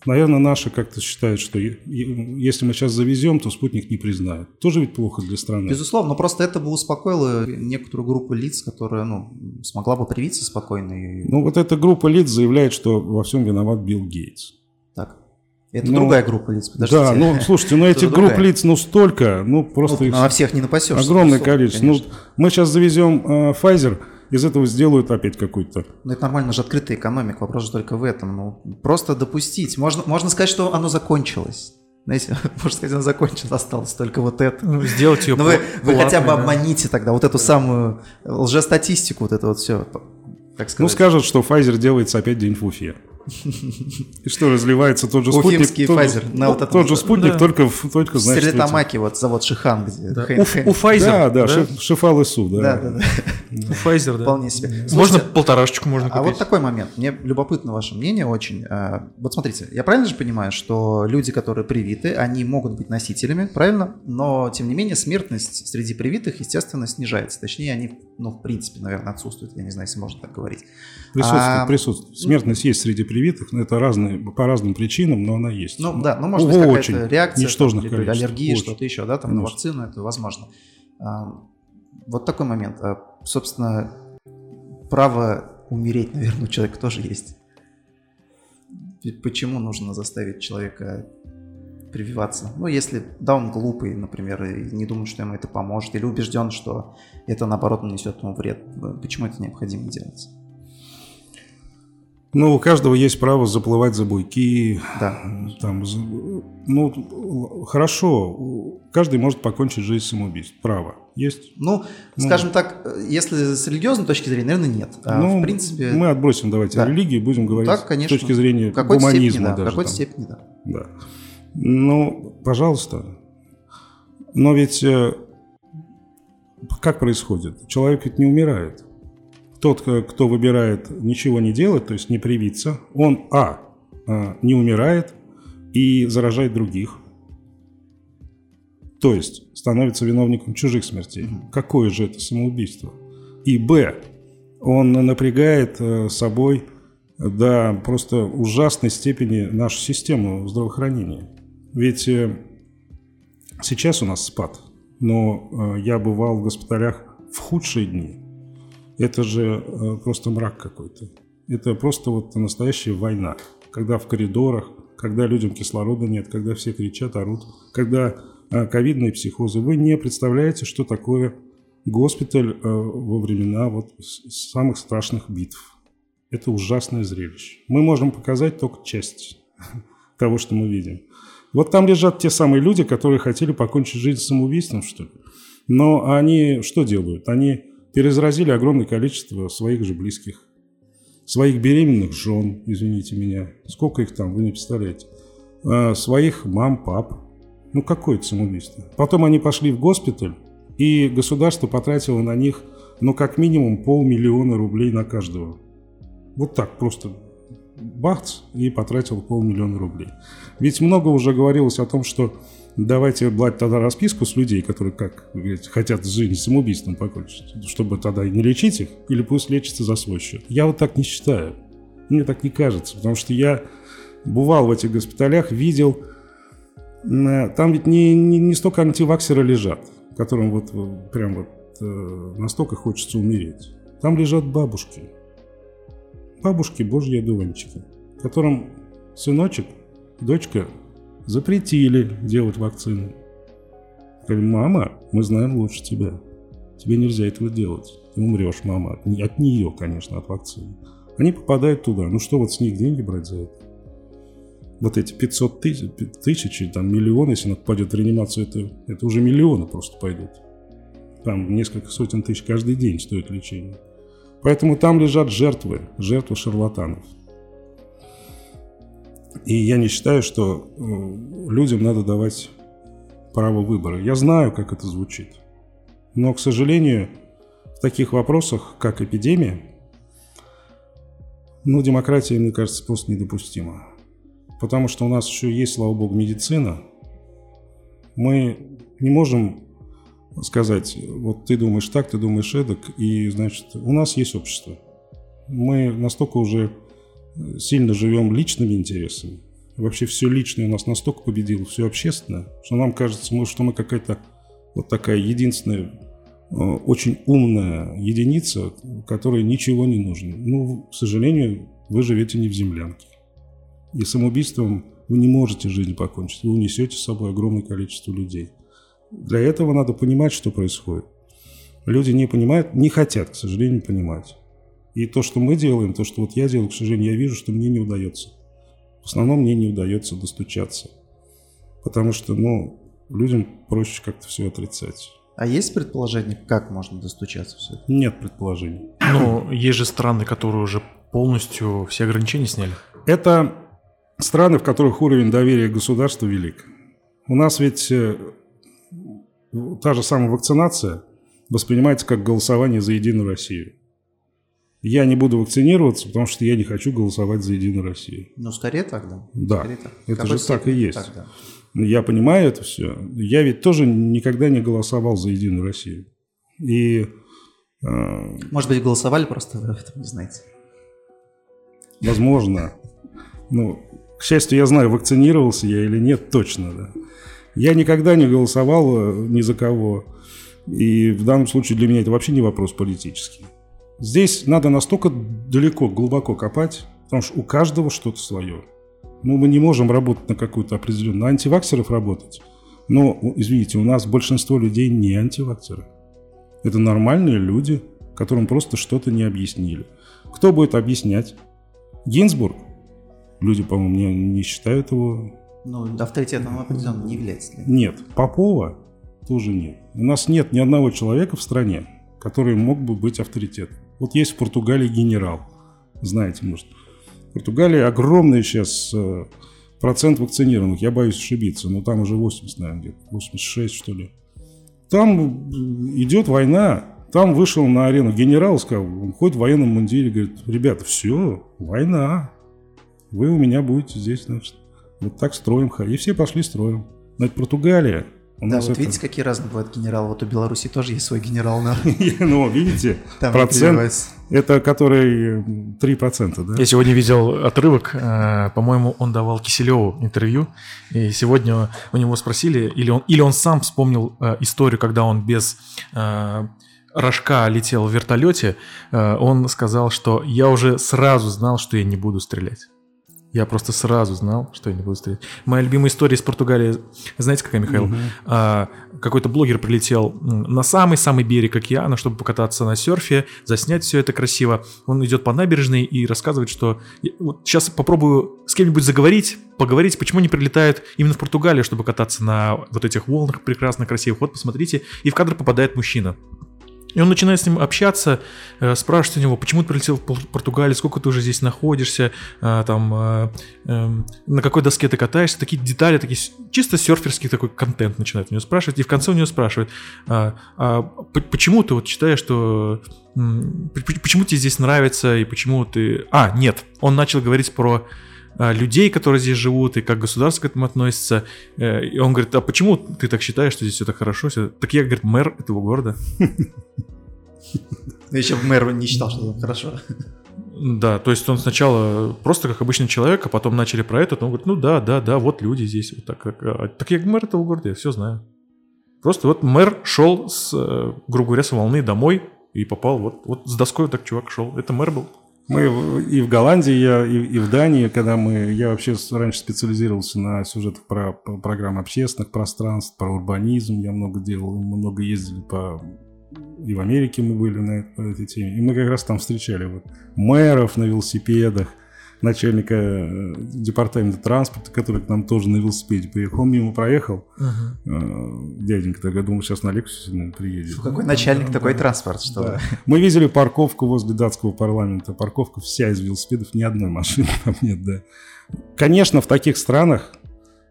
Наверное, наши как-то считают, что если мы сейчас завезем, то спутник не признает. Тоже ведь плохо для страны. Безусловно, но просто это бы успокоило некоторую группу лиц, которая ну, смогла бы привиться спокойно. И... Ну, вот эта группа лиц заявляет, что во всем виноват Билл Гейтс. Так. Это Ну, другая группа лиц, подождите. Да, ну, слушайте, ну этих групп лиц, ну, столько, ну, просто Ну, их на всех не напасешься. огромное количество. Ну, мы сейчас завезем э, Pfizer, из этого сделают опять какой-то. Ну, это нормально же открытая экономика, вопрос же только в этом. Ну, просто допустить. Можно, можно сказать, что оно закончилось. Знаете, можно сказать, оно закончилось, осталось только вот это. Ну, сделать ее Но вы, вы платной, хотя бы да. обманите тогда вот эту самую лжестатистику, вот это вот все. Так Ну, сказать. скажут, что Pfizer делается опять день в Уфе. И что, разливается тот же спутник. Уфимский тот, Pfizer на вот этом- тот же спутник, только, в- только этих- Стерлитамаке, вот завод Шихан, где Да. Хейн- У, Pfizer, Да, да, да. Да, да, да. У Pfizer, да. Вполне себе. Можно полторашечку можно А купить. вот такой момент. Мне любопытно ваше мнение очень. А, Вот смотрите, я правильно же понимаю, что люди, которые привиты, они могут быть носителями, правильно? Но, тем не менее, смертность среди привитых, естественно, снижается. Точнее, они, ну, в принципе, наверное, отсутствуют. Я не знаю, если можно так говорить. Присутствует, А, присутствует. Смертность есть среди привитых, но это разные, по разным причинам, но она есть. Ну, да, ну, может быть, какая-то реакция, ничтожных там, количествах. аллергия, что-то еще, да, там, на Конечно. вакцину, это возможно. А, Вот такой момент. А, Собственно, право умереть, наверное, у человека тоже есть. Почему нужно заставить человека прививаться? Ну, если, да, он глупый, например, и не думает, что ему это поможет, или убежден, что это, наоборот, нанесет ему вред. Почему это необходимо делать? Ну, у каждого есть право заплывать за буйки. Да. Там, ну, хорошо, каждый может покончить жизнь самоубийством. Право. Есть. Ну, Ну. скажем так, э, если с религиозной точки зрения, наверное, нет. А, ну, в принципе, мы отбросим давайте да. религии, будем говорить Так, конечно. с точки зрения в гуманизма степени, да, в даже. какой-то там. степени, да. Да. Ну, пожалуйста. Но ведь э, как происходит? Человек ведь не умирает. Тот, кто выбирает ничего не делать, то есть не привиться, он, а, а, не умирает и заражает других. То есть становится виновником чужих смертей. Какое же это самоубийство? И, б, он напрягает э, собой до просто ужасной степени нашу систему здравоохранения. Ведь э, сейчас у нас спад, но э, я бывал в госпиталях в худшие дни. Это же э, просто мрак какой-то. Это просто вот настоящая война. Когда в коридорах, когда людям кислорода нет, когда все кричат, орут, когда ковидные психозы. Вы не представляете, что такое госпиталь во времена вот самых страшных битв. Это ужасное зрелище. Мы можем показать только часть того, что мы видим. Вот там лежат те самые люди, которые хотели покончить жизнь самоубийством, что ли. Но они что делают? Они перезаразили огромное количество своих же близких, своих беременных жен, извините меня. Сколько их там, вы не представляете. А, своих мам, пап. Ну, какое это самоубийство? Потом они пошли в госпиталь, и государство потратило на них, ну, как минимум полмиллиона рублей на каждого. Вот так просто бахц, и потратил полмиллиона рублей. Ведь много уже говорилось о том, что давайте брать тогда расписку с людей, которые, как говорите, хотят жизнь самоубийством покончить, чтобы тогда не лечить их, или пусть лечится за свой счет. Я вот так не считаю. Мне так не кажется, потому что я бывал в этих госпиталях, видел, э, там ведь не, не, не столько антиваксеры лежат, которым вот прям вот э, настолько хочется умереть. Там лежат бабушки, бабушки божьи одуванчики, которым сыночек, дочка запретили делать вакцины. Говорю, мама, мы знаем лучше тебя. Тебе нельзя этого делать. Ты умрешь, мама. От, нее, конечно, от вакцины. Они попадают туда. Ну что вот с них деньги брать за это? Вот эти 500 тысяч, тысячи, там миллион, если она попадет в реанимацию, это, это уже миллионы просто пойдут. Там несколько сотен тысяч каждый день стоит лечение. Поэтому там лежат жертвы, жертвы шарлатанов. И я не считаю, что э, людям надо давать право выбора. Я знаю, как это звучит. Но, к сожалению, в таких вопросах, как эпидемия, ну, демократия, мне кажется, просто недопустима. Потому что у нас еще есть, слава богу, медицина. Мы не можем сказать, вот ты думаешь так, ты думаешь эдак, и, значит, у нас есть общество. Мы настолько уже сильно живем личными интересами, вообще все личное у нас настолько победило, все общественное, что нам кажется, что мы какая-то вот такая единственная, э, очень умная единица, которой ничего не нужно. Ну, к сожалению, вы живете не в землянке. И самоубийством вы не можете жизнь покончить. Вы унесете с собой огромное количество людей. Для этого надо понимать, что происходит. Люди не понимают, не хотят, к сожалению, понимать. И то, что мы делаем, то, что вот я делаю, к сожалению, я вижу, что мне не удается. В основном мне не удается достучаться. Потому что, ну, людям проще как-то все отрицать. А есть предположение, как можно достучаться все это? Нет предположений. Ну, есть же страны, которые уже полностью все ограничения сняли. Это страны, в которых уровень доверия к государству велик. У нас ведь э, та же самая вакцинация воспринимается как голосование за Единую Россию. Я не буду вакцинироваться, потому что я не хочу голосовать за Единую Россию. Ну, скорее так, да. Да, скорее так. это же так и есть. Так, да. Я понимаю это все. Я ведь тоже никогда не голосовал за Единую Россию. И... Э, Может быть, голосовали, просто вы об этом не знаете. Возможно. Ну, к счастью, я знаю, вакцинировался я или нет, точно, да. Я никогда не голосовал э, ни за кого. И в данном случае для меня это вообще не вопрос политический. Здесь надо настолько далеко, глубоко копать, потому что у каждого что-то свое. Ну, мы не можем работать на какую-то определенную... На антиваксеров работать. Но, извините, у нас большинство людей не антиваксеры. Это нормальные люди, которым просто что-то не объяснили. Кто будет объяснять? Гинзбург? Люди, по-моему, не, не считают его ну, авторитетом определенно не является. Нет, Попова тоже нет. У нас нет ни одного человека в стране, который мог бы быть авторитетом. Вот есть в Португалии генерал, знаете, может. В Португалии огромный сейчас э, процент вакцинированных, я боюсь ошибиться, но там уже 80, наверное, где-то, 86, что ли. Там идет война. Там вышел на арену генерал, сказал, он ходит в военном мундире, говорит, ребята, все, война. Вы у меня будете здесь, значит. Вот так строим. И все пошли строим. Но это Португалия. У да, вот это... видите, какие разные бывают генералы. Вот у Беларуси тоже есть свой генерал. Ну, видите, процент, это который 3%, да? Я сегодня видел отрывок, э, по-моему, он давал Киселеву интервью, и сегодня у него спросили, или он, или он сам вспомнил э, историю, когда он без э, рожка летел в вертолете, он сказал, что я уже сразу знал, что я не буду стрелять. Я просто сразу знал, что я не буду стрелять. Моя любимая история из Португалии, знаете, какая, Михаил? Угу. А, какой-то блогер прилетел на самый-самый берег океана, чтобы покататься на серфе, заснять все это красиво. Он идет по набережной и рассказывает, что вот сейчас попробую с кем-нибудь заговорить, поговорить, почему не прилетают именно в Португалию, чтобы кататься на вот этих волнах прекрасно красивых. Вот посмотрите, и в кадр попадает мужчина. И он начинает с ним общаться, э, спрашивает у него, почему ты прилетел в Португалию, сколько ты уже здесь находишься, э, там, э, эм, на какой доске ты катаешься, такие детали, такие чисто серферский такой контент начинает у него спрашивать, и в конце у него спрашивает, а, а почему ты вот считаешь, что почему тебе здесь нравится и почему ты... А, нет, он начал говорить про а, людей, которые здесь живут, и как государство к этому относится. Э, и он говорит, а почему ты так считаешь, что здесь все так хорошо? Все... Так я, говорит, мэр этого города. Ну, Еще мэр не считал, что это хорошо. Да, то есть он сначала просто как обычный человек, а потом начали про это, он говорит, ну да, да, да, вот люди здесь, вот так, как, а, так я мэр этого города, я все знаю. Просто вот мэр шел, с, э, грубо говоря, с волны домой и попал, вот, вот с доской вот так чувак шел, это мэр был. Мы и в Голландии, я, и, и в Дании, когда мы... Я вообще раньше специализировался на сюжетах про, про программы общественных пространств, про урбанизм. Я много делал, много ездили по... И в Америке мы были на, этой теме. И мы как раз там встречали вот мэров на велосипедах, начальника э, департамента транспорта, который к нам тоже на велосипеде приехал. Он мимо проехал. Uh-huh. Дяденька так, я думал, сейчас на лекцию наверное, приедет. Какой начальник, да, такой да. транспорт, что да. Мы видели парковку возле датского парламента. Парковка вся из велосипедов, ни одной машины там нет, да. Конечно, в таких странах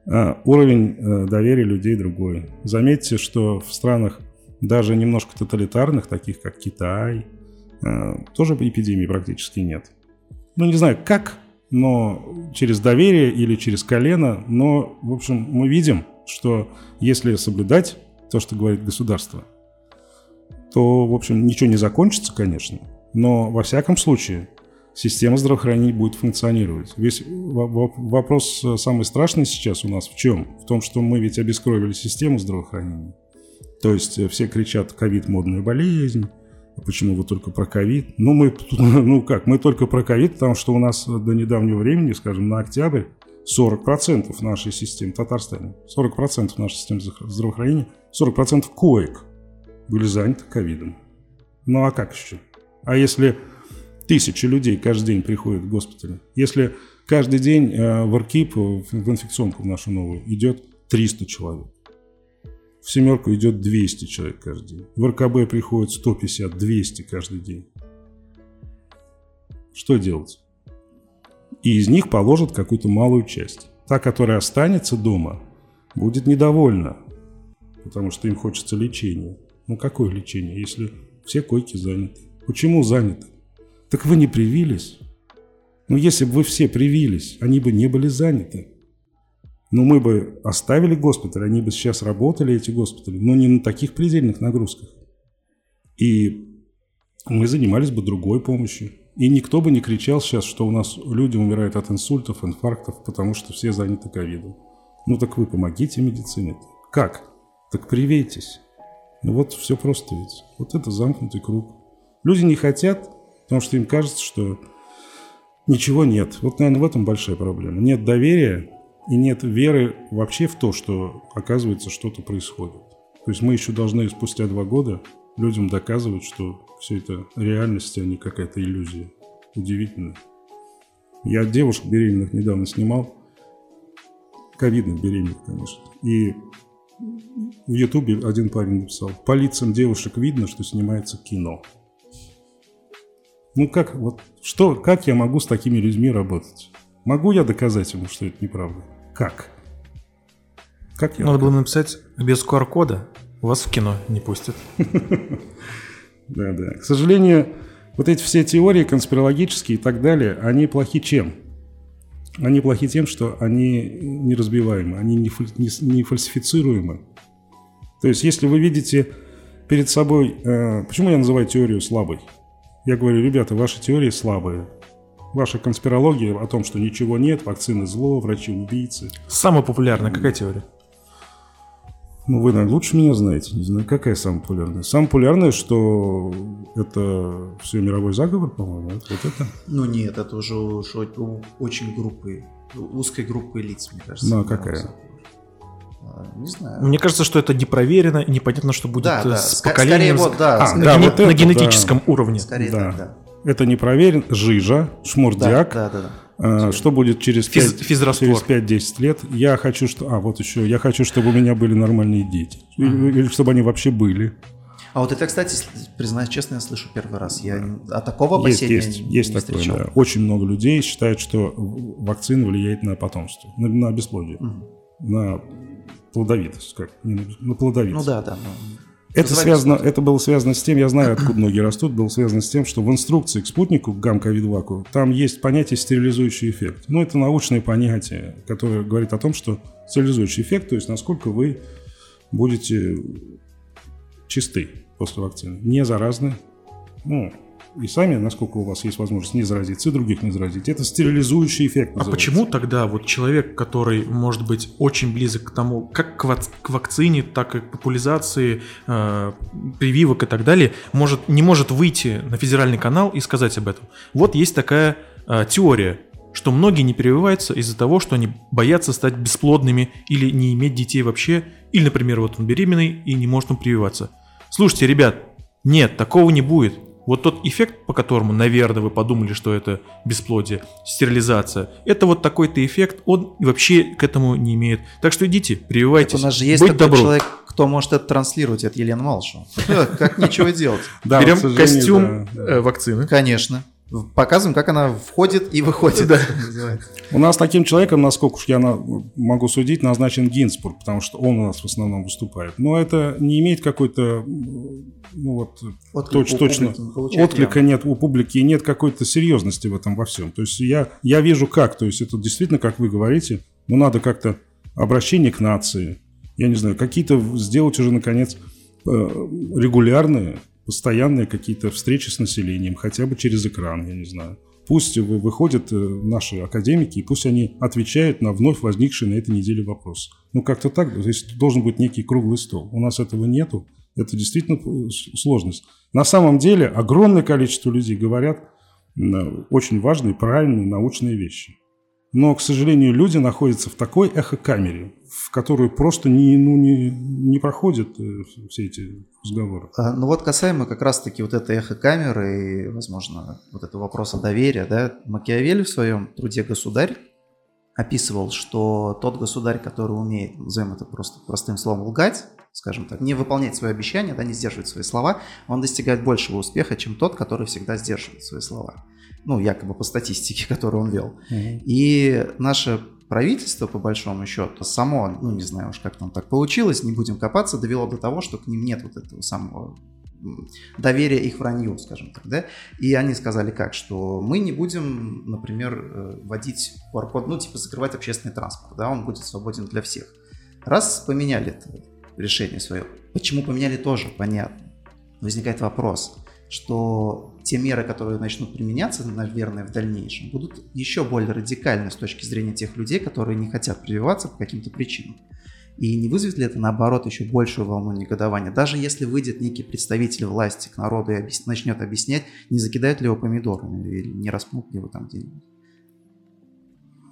э, уровень доверия людей другой. Заметьте, что в странах даже немножко тоталитарных, таких как Китай, тоже эпидемии практически нет ну не знаю как, но через доверие или через колено, но, в общем, мы видим, что если соблюдать то, что говорит государство, то, в общем, ничего не закончится, конечно, но во всяком случае система здравоохранения будет функционировать. Весь вопрос самый страшный сейчас у нас в чем? В том, что мы ведь обескровили систему здравоохранения. То есть все кричат «ковид – модная болезнь», Почему вы только про ковид? Ну, мы, ну как, мы только про ковид, потому что у нас до недавнего времени, скажем, на октябрь 40% нашей системы, Татарстане, 40% нашей системы здравоохранения, 40% коек были заняты ковидом. Ну а как еще? А если тысячи людей каждый день приходят в госпиталь, если каждый день э, в РКИП, в инфекционку в нашу новую, идет 300 человек, в семерку идет 200 человек каждый день. В РКБ приходит 150, 200 каждый день. Что делать? И из них положат какую-то малую часть. Та, которая останется дома, будет недовольна, потому что им хочется лечения. Ну какое лечение, если все койки заняты? Почему заняты? Так вы не привились. Но если бы вы все привились, они бы не были заняты. Но мы бы оставили госпиталь, они бы сейчас работали, эти госпитали, но не на таких предельных нагрузках. И мы занимались бы другой помощью. И никто бы не кричал сейчас, что у нас люди умирают от инсультов, инфарктов, потому что все заняты ковидом. Ну так вы помогите медицине. -то. Как? Так привейтесь. Ну вот все просто ведь. Вот это замкнутый круг. Люди не хотят, потому что им кажется, что ничего нет. Вот, наверное, в этом большая проблема. Нет доверия и нет веры вообще в то, что оказывается что-то происходит. То есть мы еще должны спустя два года людям доказывать, что все это реальность, а не какая-то иллюзия. Удивительно. Я девушек беременных недавно снимал. Ковидных беременных, конечно. И в Ютубе один парень написал, по лицам девушек видно, что снимается кино. Ну как, вот что, как я могу с такими людьми работать? Могу я доказать ему, что это неправда? Как? Как я? Надо было написать без QR-кода Вас в кино не пустят. Да, да. К сожалению, вот эти все теории конспирологические и так далее, они плохи чем? Они плохи тем, что они неразбиваемы, они не, не, не фальсифицируемы. То есть, если вы видите перед собой... Э, почему я называю теорию слабой? Я говорю, ребята, ваши теории слабые. Ваша конспирология о том, что ничего нет, вакцины зло, врачи убийцы. Самая популярная какая теория? Ну, вы, наверное, лучше меня знаете. Не знаю, какая самая популярная. Самая популярная, что это все мировой заговор, по-моему. Вот это. Ну, нет, это уже, уже очень группы, узкой группы лиц, мне кажется. Ну, а какая? Не знаю. Мне кажется, что это непроверено и непонятно, что будет да, да. с поколением. Скорее, вот, да, а, да, вот на это, генетическом да. уровне. Скорее, да. да. Это не проверено. Жижа, шмурдяк. Да, да, да. да. А, что будет через, Физ, 5, через 5-10 лет? Я хочу, что... А, вот еще. Я хочу, чтобы у меня были нормальные дети. Uh-huh. Или чтобы они вообще были. А вот это, кстати, признаюсь честно, я слышу первый раз. Я о такого опасения есть, есть, не, есть не такое, встречал. Да. Очень много людей считают, что вакцина влияет на потомство, на, на бесплодие, угу. на плодовитость, как на плодовитость. Ну да, да. Но... Это, связано, это было связано с тем, я знаю, откуда многие растут, было связано с тем, что в инструкции к спутнику, к гамма-ковид-ваку, там есть понятие стерилизующий эффект. Ну, это научное понятие, которое говорит о том, что стерилизующий эффект, то есть насколько вы будете чисты после вакцины, не заразны, ну, и сами, насколько у вас есть возможность не заразиться, и других не заразить. Это стерилизующий эффект. Называется. А почему тогда вот человек, который может быть очень близок к тому, как к, вак- к вакцине, так и к популяризации э, прививок и так далее, может, не может выйти на федеральный канал и сказать об этом? Вот есть такая э, теория, что многие не прививаются из-за того, что они боятся стать бесплодными или не иметь детей вообще, или, например, вот он беременный и не может он прививаться. Слушайте, ребят, нет, такого не будет. Вот тот эффект, по которому, наверное, вы подумали, что это бесплодие, стерилизация, это вот такой-то эффект, он вообще к этому не имеет. Так что идите, прививайтесь. Так у нас же есть Будь такой добру. человек, кто может это транслировать, это Елена Малышева. Как ничего делать. Берем костюм э, вакцины. Конечно показываем, как она входит и выходит. Да. У нас таким человеком, насколько уж я могу судить, назначен Гинзбург, потому что он у нас в основном выступает. Но это не имеет какой-то ну вот Отклик точ, точно отклика нет у публики и нет какой-то серьезности в этом во всем. То есть я я вижу как, то есть это действительно, как вы говорите, ну надо как-то обращение к нации, я не знаю, какие-то сделать уже наконец э, регулярные постоянные какие-то встречи с населением, хотя бы через экран, я не знаю. Пусть выходят э, наши академики, и пусть они отвечают на вновь возникшие на этой неделе вопросы. Ну, как-то так, то есть должен быть некий круглый стол. У нас этого нету, это действительно э, сложность. На самом деле огромное количество людей говорят очень важные, правильные научные вещи. Но, к сожалению, люди находятся в такой эхокамере, в которую просто не, ну, не, не проходят э, все эти разговоры. А, ну вот касаемо как раз-таки вот этой эхокамеры и, возможно, вот этого вопроса доверия, да, Макиавелли в своем труде «Государь» описывал, что тот государь, который умеет, назовем это просто простым словом, лгать, скажем так, не выполнять свои обещания, да, не сдерживать свои слова, он достигает большего успеха, чем тот, который всегда сдерживает свои слова ну, якобы по статистике, которую он вел. Mm-hmm. И наше правительство, по большому счету, само, ну, не знаю уж, как там так получилось, не будем копаться, довело до того, что к ним нет вот этого самого доверия их вранью, скажем так, да, и они сказали как, что мы не будем, например, э, вводить QR-код, ну, типа закрывать общественный транспорт, да, он будет свободен для всех. Раз поменяли это решение свое, почему поменяли тоже, понятно. Возникает вопрос, что те меры, которые начнут применяться, наверное, в дальнейшем, будут еще более радикальны с точки зрения тех людей, которые не хотят прививаться по каким-то причинам. И не вызовет ли это, наоборот, еще большую волну негодования? Даже если выйдет некий представитель власти к народу и объяс... начнет объяснять, не закидают ли его помидорами или не распнут ли его там где-нибудь?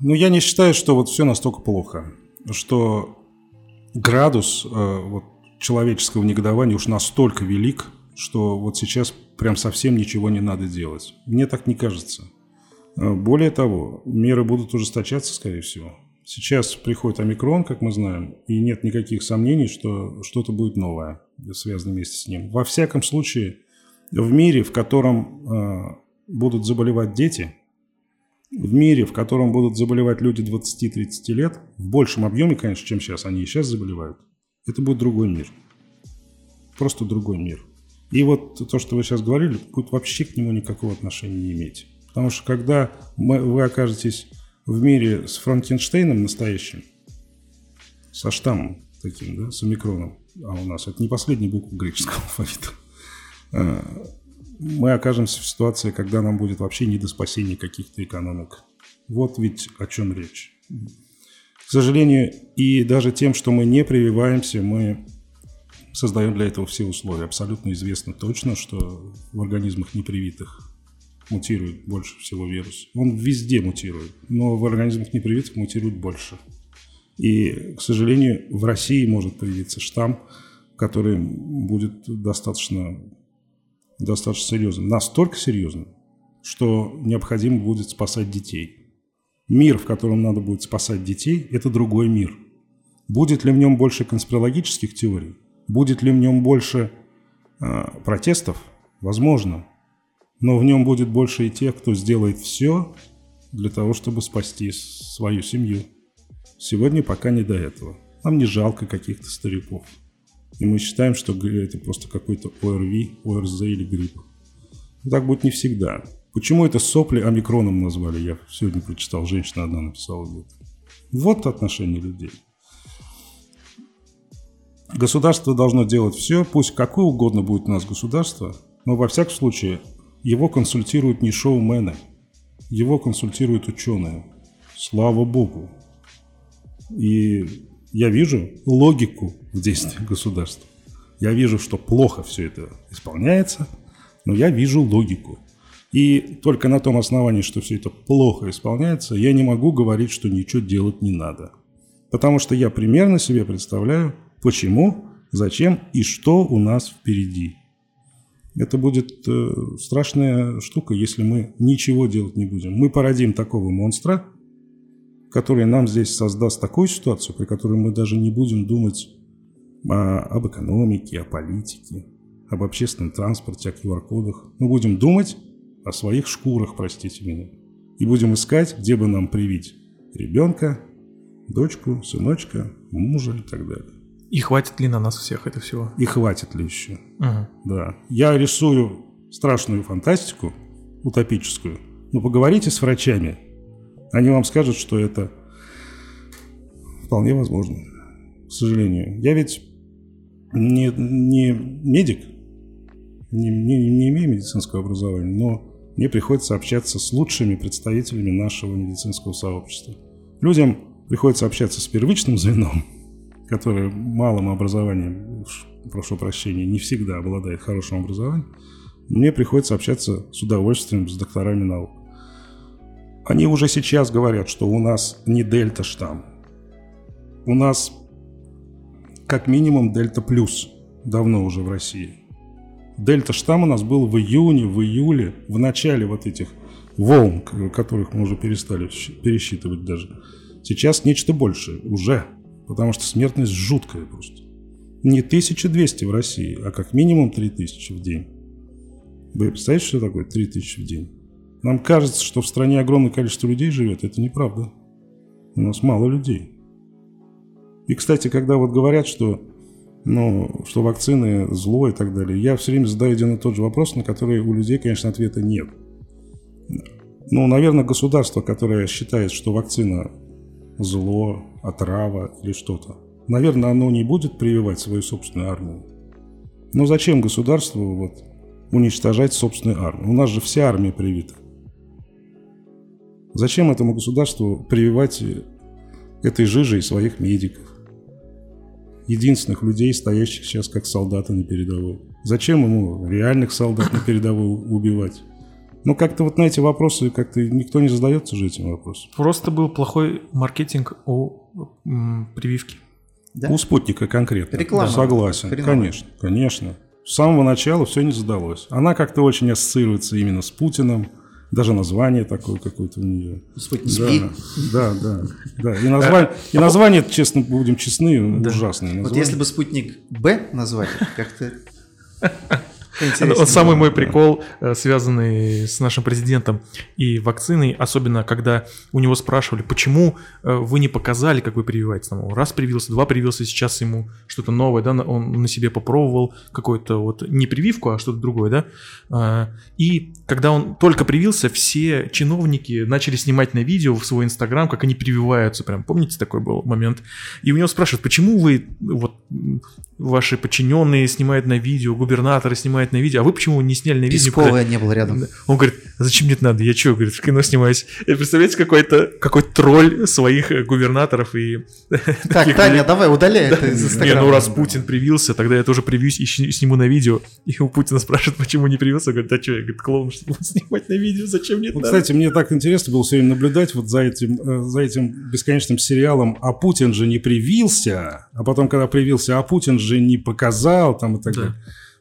Ну, я не считаю, что вот все настолько плохо, что градус э, вот, человеческого негодования уж настолько велик, что вот сейчас прям совсем ничего не надо делать. Мне так не кажется. Э, более того, меры будут ужесточаться, скорее всего. Сейчас приходит омикрон, как мы знаем, и нет никаких сомнений, что что-то будет новое, связанное вместе с ним. Во всяком случае, в мире, в котором э, будут заболевать дети, в мире, в котором будут заболевать люди 20-30 лет, в большем объеме, конечно, чем сейчас, они и сейчас заболевают, это будет другой мир. просто другой мир. И вот то, что вы сейчас говорили, будет вообще к нему никакого отношения не иметь. Потому что когда мы, вы окажетесь в мире с Франкенштейном настоящим, со штаммом таким, да, с омикроном, а у нас это не последняя буква греческого алфавита, а, мы окажемся в ситуации, когда нам будет вообще не до спасения каких-то экономик. Вот ведь о чем речь. К сожалению, и даже тем, что мы не прививаемся, мы создаем для этого все условия. Абсолютно известно точно, что в организмах непривитых мутирует больше всего вирус. Он везде мутирует, но в организмах непривитых мутирует больше. И, к сожалению, в России может появиться штамм, который будет достаточно, достаточно серьезным. Настолько серьезным, что необходимо будет спасать детей. Мир, в котором надо будет спасать детей, это другой мир. Будет ли в нем больше конспирологических теорий? Будет ли в нем больше э, протестов? Возможно. Но в нем будет больше и тех, кто сделает все для того, чтобы спасти свою семью. Сегодня пока не до этого. Нам не жалко каких-то стариков. И мы считаем, что это просто какой-то ОРВИ, ОРЗ или грипп. Но так будет не всегда. Почему это сопли омикроном назвали? Я сегодня прочитал, женщина одна написала где-то. Вот отношение людей. Государство должно делать все, пусть какое угодно будет у нас государство, но во всяком случае его консультируют не шоумены, его консультируют ученые. Слава Богу. И я вижу логику в действии государства. Я вижу, что плохо все это исполняется, но я вижу логику. И только на том основании, что все это плохо исполняется, я не могу говорить, что ничего делать не надо. Потому что я примерно себе представляю, почему, зачем и что у нас впереди. Это будет э, страшная штука, если мы ничего делать не будем. Мы породим такого монстра, который нам здесь создаст такую ситуацию, при которой мы даже не будем думать о, об экономике, о политике, об общественном транспорте, о QR-кодах. Мы будем думать о своих шкурах, простите меня. И будем искать, где бы нам привить ребенка, дочку, сыночка, мужа и так далее. И хватит ли на нас всех это всего? И хватит ли еще? Угу. Да. Я рисую страшную фантастику, утопическую. Но поговорите с врачами, они вам скажут, что это вполне возможно. К сожалению. Я ведь не, не медик, не, не, не имею медицинского образования, но мне приходится общаться с лучшими представителями нашего медицинского сообщества. Людям приходится общаться с первичным звеном, которое малым образованием, прошу прощения, не всегда обладает хорошим образованием. Мне приходится общаться с удовольствием с докторами наук. Они уже сейчас говорят, что у нас не дельта штамм. У нас как минимум дельта плюс давно уже в России. Дельта штамм у нас был в июне, в июле, в начале вот этих волн, которых мы уже перестали пересчитывать даже. Сейчас нечто большее уже, потому что смертность жуткая просто. Не 1200 в России, а как минимум 3000 в день. Вы представляете, что такое 3000 в день? Нам кажется, что в стране огромное количество людей живет. Это неправда. У нас мало людей. И, кстати, когда вот говорят, что, ну, что вакцины зло и так далее, я все время задаю один и тот же вопрос, на который у людей, конечно, ответа нет. Ну, наверное, государство, которое считает, что вакцина зло, отрава или что-то, наверное, оно не будет прививать свою собственную армию. Но зачем государству вот уничтожать собственную армию? У нас же вся армия привита. Зачем этому государству прививать этой жижей своих медиков? Единственных людей, стоящих сейчас как солдаты на передовой. Зачем ему реальных солдат на передовой убивать? Ну, как-то вот на эти вопросы как-то никто не задается же этим вопросом. Просто был плохой маркетинг у м, прививки. Да? У спутника конкретно. Реклама. Согласен. Хреново. Конечно, конечно. С самого начала все не задалось. Она как-то очень ассоциируется именно с Путиным, даже название такое какое-то у нее. Спутник да, да, да, да. И, название, и название, честно, будем честны, да. ужасное. Название. Вот если бы спутник Б назвать, как-то... Вот самый мой прикол, э, связанный с нашим президентом и вакциной, особенно когда у него спрашивали, почему э, вы не показали, как вы прививаетесь. Там, раз привился, два привился, сейчас ему что-то новое, да, он на себе попробовал какую-то вот не прививку, а что-то другое, да. А, и когда он только привился, все чиновники начали снимать на видео в свой инстаграм, как они прививаются, прям, помните, такой был момент. И у него спрашивают, почему вы, вот, ваши подчиненные снимают на видео, губернаторы снимают на видео, а вы почему не сняли на видео? Песковая не было рядом. Он говорит, а зачем мне это надо? Я что, говорит, в кино снимаюсь. И представляете, какой-то какой тролль своих губернаторов и... Так, Таня, давай, удаляй это из Не, ну раз Путин привился, тогда я тоже привьюсь и сниму на видео. И у Путина спрашивают, почему не привился. Говорит, а что? Я говорю, клоун, что снимать на видео, зачем мне это Кстати, мне так интересно было все время наблюдать вот за этим, э, за этим бесконечным сериалом «А Путин же не привился», а потом, когда привился «А Путин же не показал», там и так далее.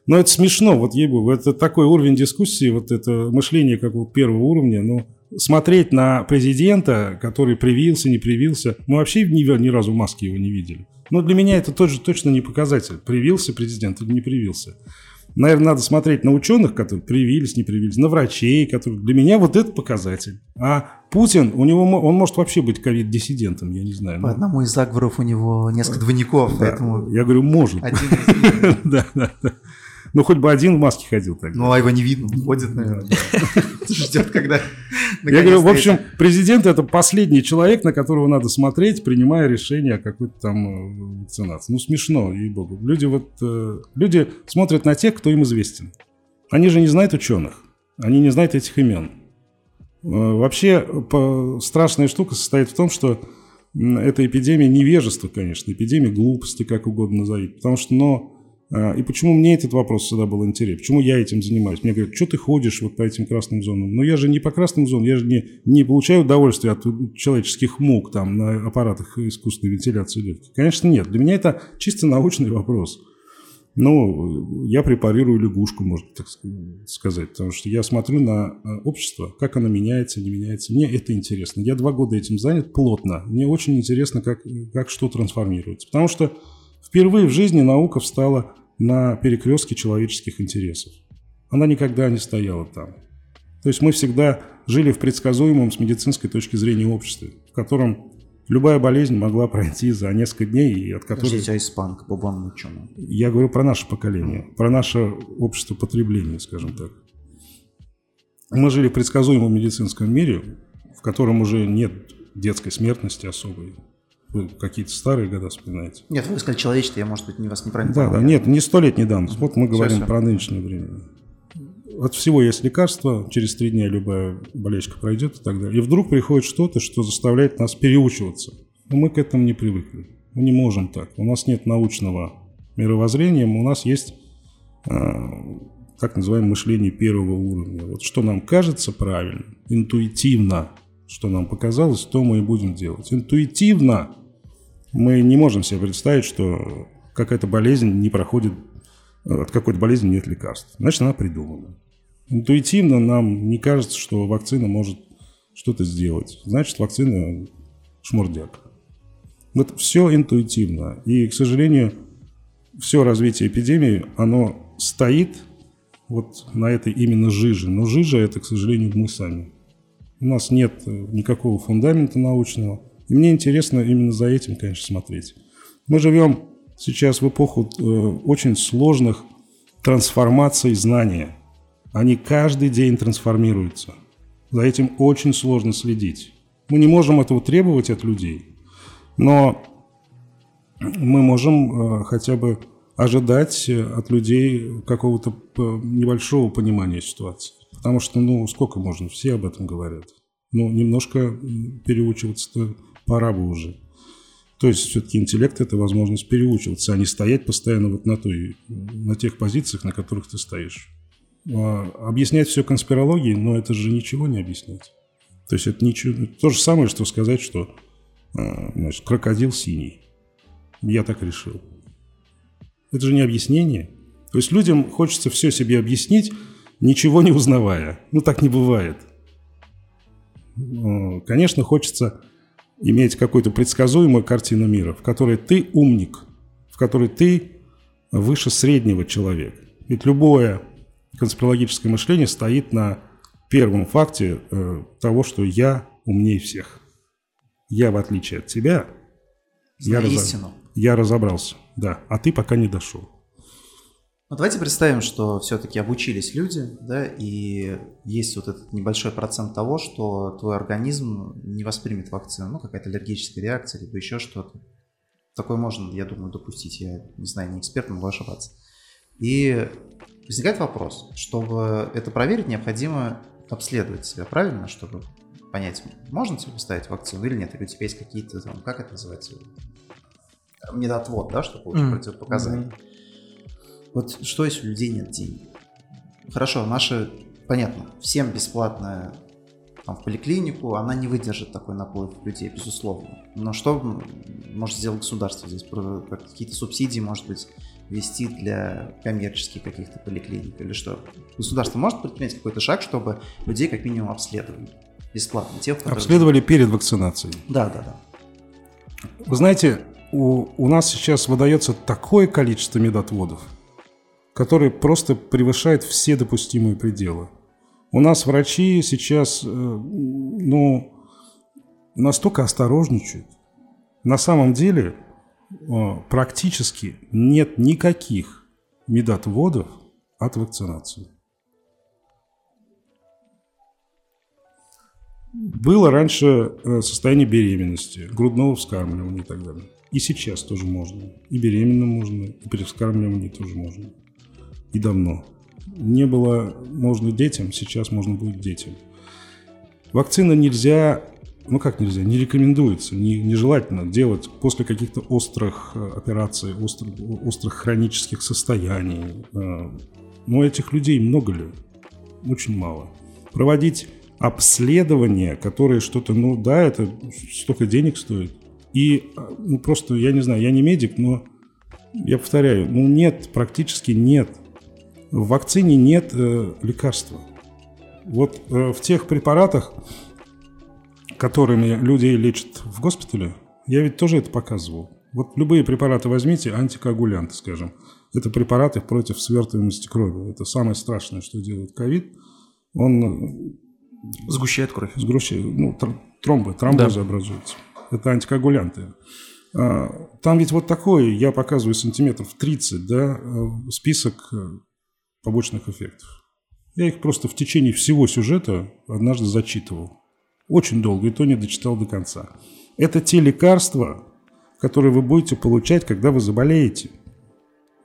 Но это смешно, вот ебу, это такой уровень дискуссии, вот это мышление как вот первого уровня, ну, смотреть на президента, который привился, не привился, мы вообще ни, ни разу маски его не видели. Но для меня это тоже точно не показатель, привился президент или не привился. Наверное, надо смотреть на ученых, которые привились, не привились, на врачей, которые... Для меня вот это показатель. А Путин, у него, он может вообще быть ковид-диссидентом, я не знаю. По одному из заговоров у него несколько двойников, Да, поэтому... Я говорю, может. Один из- Да, да, да. Ну, хоть бы один в маске ходил тогда. Ну, а его не видно, ходит, наверное. Ждет, когда... Я говорю, в общем, президент это последний человек, на которого надо смотреть, принимая решение о какой-то там э, вакцинации. Ну, смешно, ей-богу. Люди вот, э, люди смотрят на тех, кто им известен. Они же не знают ученых, они не знают этих имен. Э, Вообще, страшная штука состоит в том, что м, эта эпидемия невежества, конечно, эпидемия глупости, как угодно назови. Потому что, но... а, И почему мне этот вопрос всегда был интересен? Почему я этим занимаюсь? Мне говорят, что ты ходишь вот по этим красным зонам? Но я же не по красным зонам, я же не, не получаю удовольствия от человеческих мук там на аппаратах искусственной вентиляции легких. Конечно, нет. Для меня это чисто научный вопрос. Ну, я препарирую лягушку, можно так ск- сказать, потому что я смотрю на э, общество, как оно меняется, не меняется. Мне это интересно. Я два года этим занят плотно. Мне очень интересно, как, как что трансформируется. Потому что впервые в жизни наука встала на перекрестке человеческих интересов. Она никогда не стояла там. То есть мы всегда жили в предсказуемом с медицинской точки зрения обществе, в котором любая болезнь могла пройти за несколько дней, и от которой... Подождите, а испанка, Бабан ученый. Я говорю про наше поколение, про наше общество потребления, скажем так. Мы жили в предсказуемом медицинском мире, в котором уже нет детской смертности особой. Вы какие-то старые года вспоминаете? Нет, вы сказали человечество, я, может быть, не вас неправильно Да, да, нет, не столетний давность. Вот мы говорим всё. про нынешнее время. От всего есть лекарство, через три дня любая болячка пройдет и так далее. И вдруг приходит что-то, что заставляет нас переучиваться. Но мы к этому не привыкли. Мы не можем так. У нас нет научного мировоззрения, у нас есть э, так называемое мышление первого уровня. Вот что нам кажется правильным, интуитивно, что нам показалось, то мы и будем делать. Интуитивно мы не можем себе представить, что какая-то болезнь не проходит, от какой-то болезни нет лекарств. Значит, она придумана. Интуитивно нам не кажется, что вакцина может что-то сделать. Значит, вакцина шмурдяк. Вот все интуитивно. И, к сожалению, все развитие эпидемии, оно стоит вот на этой именно жиже. Но жижа это, к сожалению, мы сами. У нас нет э, никакого фундамента научного. И мне интересно именно за этим, конечно, смотреть. Мы живем сейчас в эпоху э, очень сложных трансформаций знания. Они каждый день трансформируются. За этим очень сложно следить. Мы не можем этого требовать от людей, но мы можем э, хотя бы ожидать э, от людей какого-то п- небольшого понимания ситуации. Потому что, ну, сколько можно, все об этом говорят. Ну, немножко переучиваться-то пора бы уже. То есть все-таки интеллект – это возможность переучиваться, а не стоять постоянно вот на, той, на тех позициях, на которых ты стоишь. А объяснять все конспирологией, но это же ничего не объяснять. То есть это ничего, то же самое, что сказать, что а, значит, крокодил синий. Я так решил. Это же не объяснение. То есть людям хочется все себе объяснить, ничего не узнавая. Ну, так не бывает. Ну, Конечно, хочется иметь какую-то предсказуемую картину мира, в которой ты умник, в которой ты выше среднего человека. Ведь любое конспирологическое мышление стоит на первом факте э, того, что я умнее всех. Я, в отличие от тебя, я, Знаю разо- истину. я разобрался, да, а ты пока не дошел. Ну, давайте представим, что все-таки обучились люди, да, и есть вот этот небольшой процент того, что твой организм не воспримет вакцину, ну, какая-то аллергическая реакция, либо еще что-то. Такое можно, я думаю, допустить. Я не знаю, не эксперт, могу ошибаться. И возникает вопрос, чтобы это проверить, необходимо обследовать себя, правильно, чтобы понять, можно тебе поставить вакцину или нет, или у тебя есть какие-то, там, как это называется, медотвод, да, чтобы получить Мгм. противопоказания. Вот что если у людей нет денег? Хорошо, наши, понятно, всем бесплатная там, в поликлинику, она не выдержит такой наплыв людей, безусловно. Но что может сделать государство здесь? Какие-то субсидии, может быть, ввести для коммерческих каких-то поликлиник или что? Государство может предпринять какой-то шаг, чтобы людей как минимум обследовали бесплатно? Тех, которые- Обследовали перед вакцинацией. Да, да, да. Вы знаете, у, у нас сейчас выдается такое количество медотводов, которые просто превышает все допустимые пределы. У нас врачи сейчас, э, ну, настолько осторожничают. На самом деле э, практически нет никаких медотводов от вакцинации. Было раньше э, состояние беременности, грудного вскармливания и так далее. И сейчас тоже можно. И беременным можно, и при вскармливании тоже можно. И давно. Не было можно детям, сейчас можно будет детям. Вакцина нельзя, ну как нельзя, не рекомендуется, не, нежелательно делать после каких-то острых э, операций, острых, острых хронических состояний. Э, Но этих людей много ли? Очень мало. Проводить обследования, которые что-то, ну да, это столько денег стоит. И, э, ну просто, я не знаю, я не медик, но я повторяю, ну нет, практически нет. В вакцине нет э, лекарства. Вот э, в тех препаратах, которыми людей лечат в госпитале, я ведь тоже это показывал. Вот любые препараты возьмите, антикоагулянты, скажем. Это препараты против свертываемости крови. Это самое страшное, что делает ковид. Он э, Сгущает кровь. сгрущает, ну, тр- тромбы, тромбозы образуются. Это антикоагулянты. А, Там ведь вот такой, я показываю сантиметров 30, да, э, список э, побочных эффектов. Я их просто в течение всего сюжета однажды зачитывал. Очень долго, и то не дочитал до конца. Это те лекарства, которые вы будете получать, когда вы заболеете.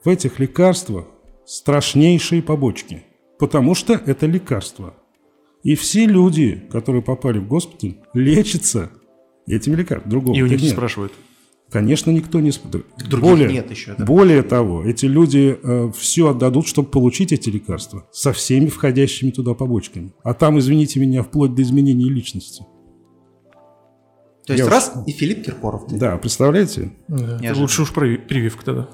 В этих лекарствах страшнейшие побочки, потому что это лекарства. И все люди, которые попали в госпиталь, лечатся этими лекарствами. Другого И у них не нет. спрашивают. Конечно, никто не спрашивает. Других Более, нет еще, да. более того, эти люди все отдадут, чтобы получить эти лекарства со всеми входящими туда побочками. А там, извините меня, вплоть до изменения личности. То есть Я раз и Филипп Киркоров. ты. Да, представляете? Да. Лучше уж прививка тогда.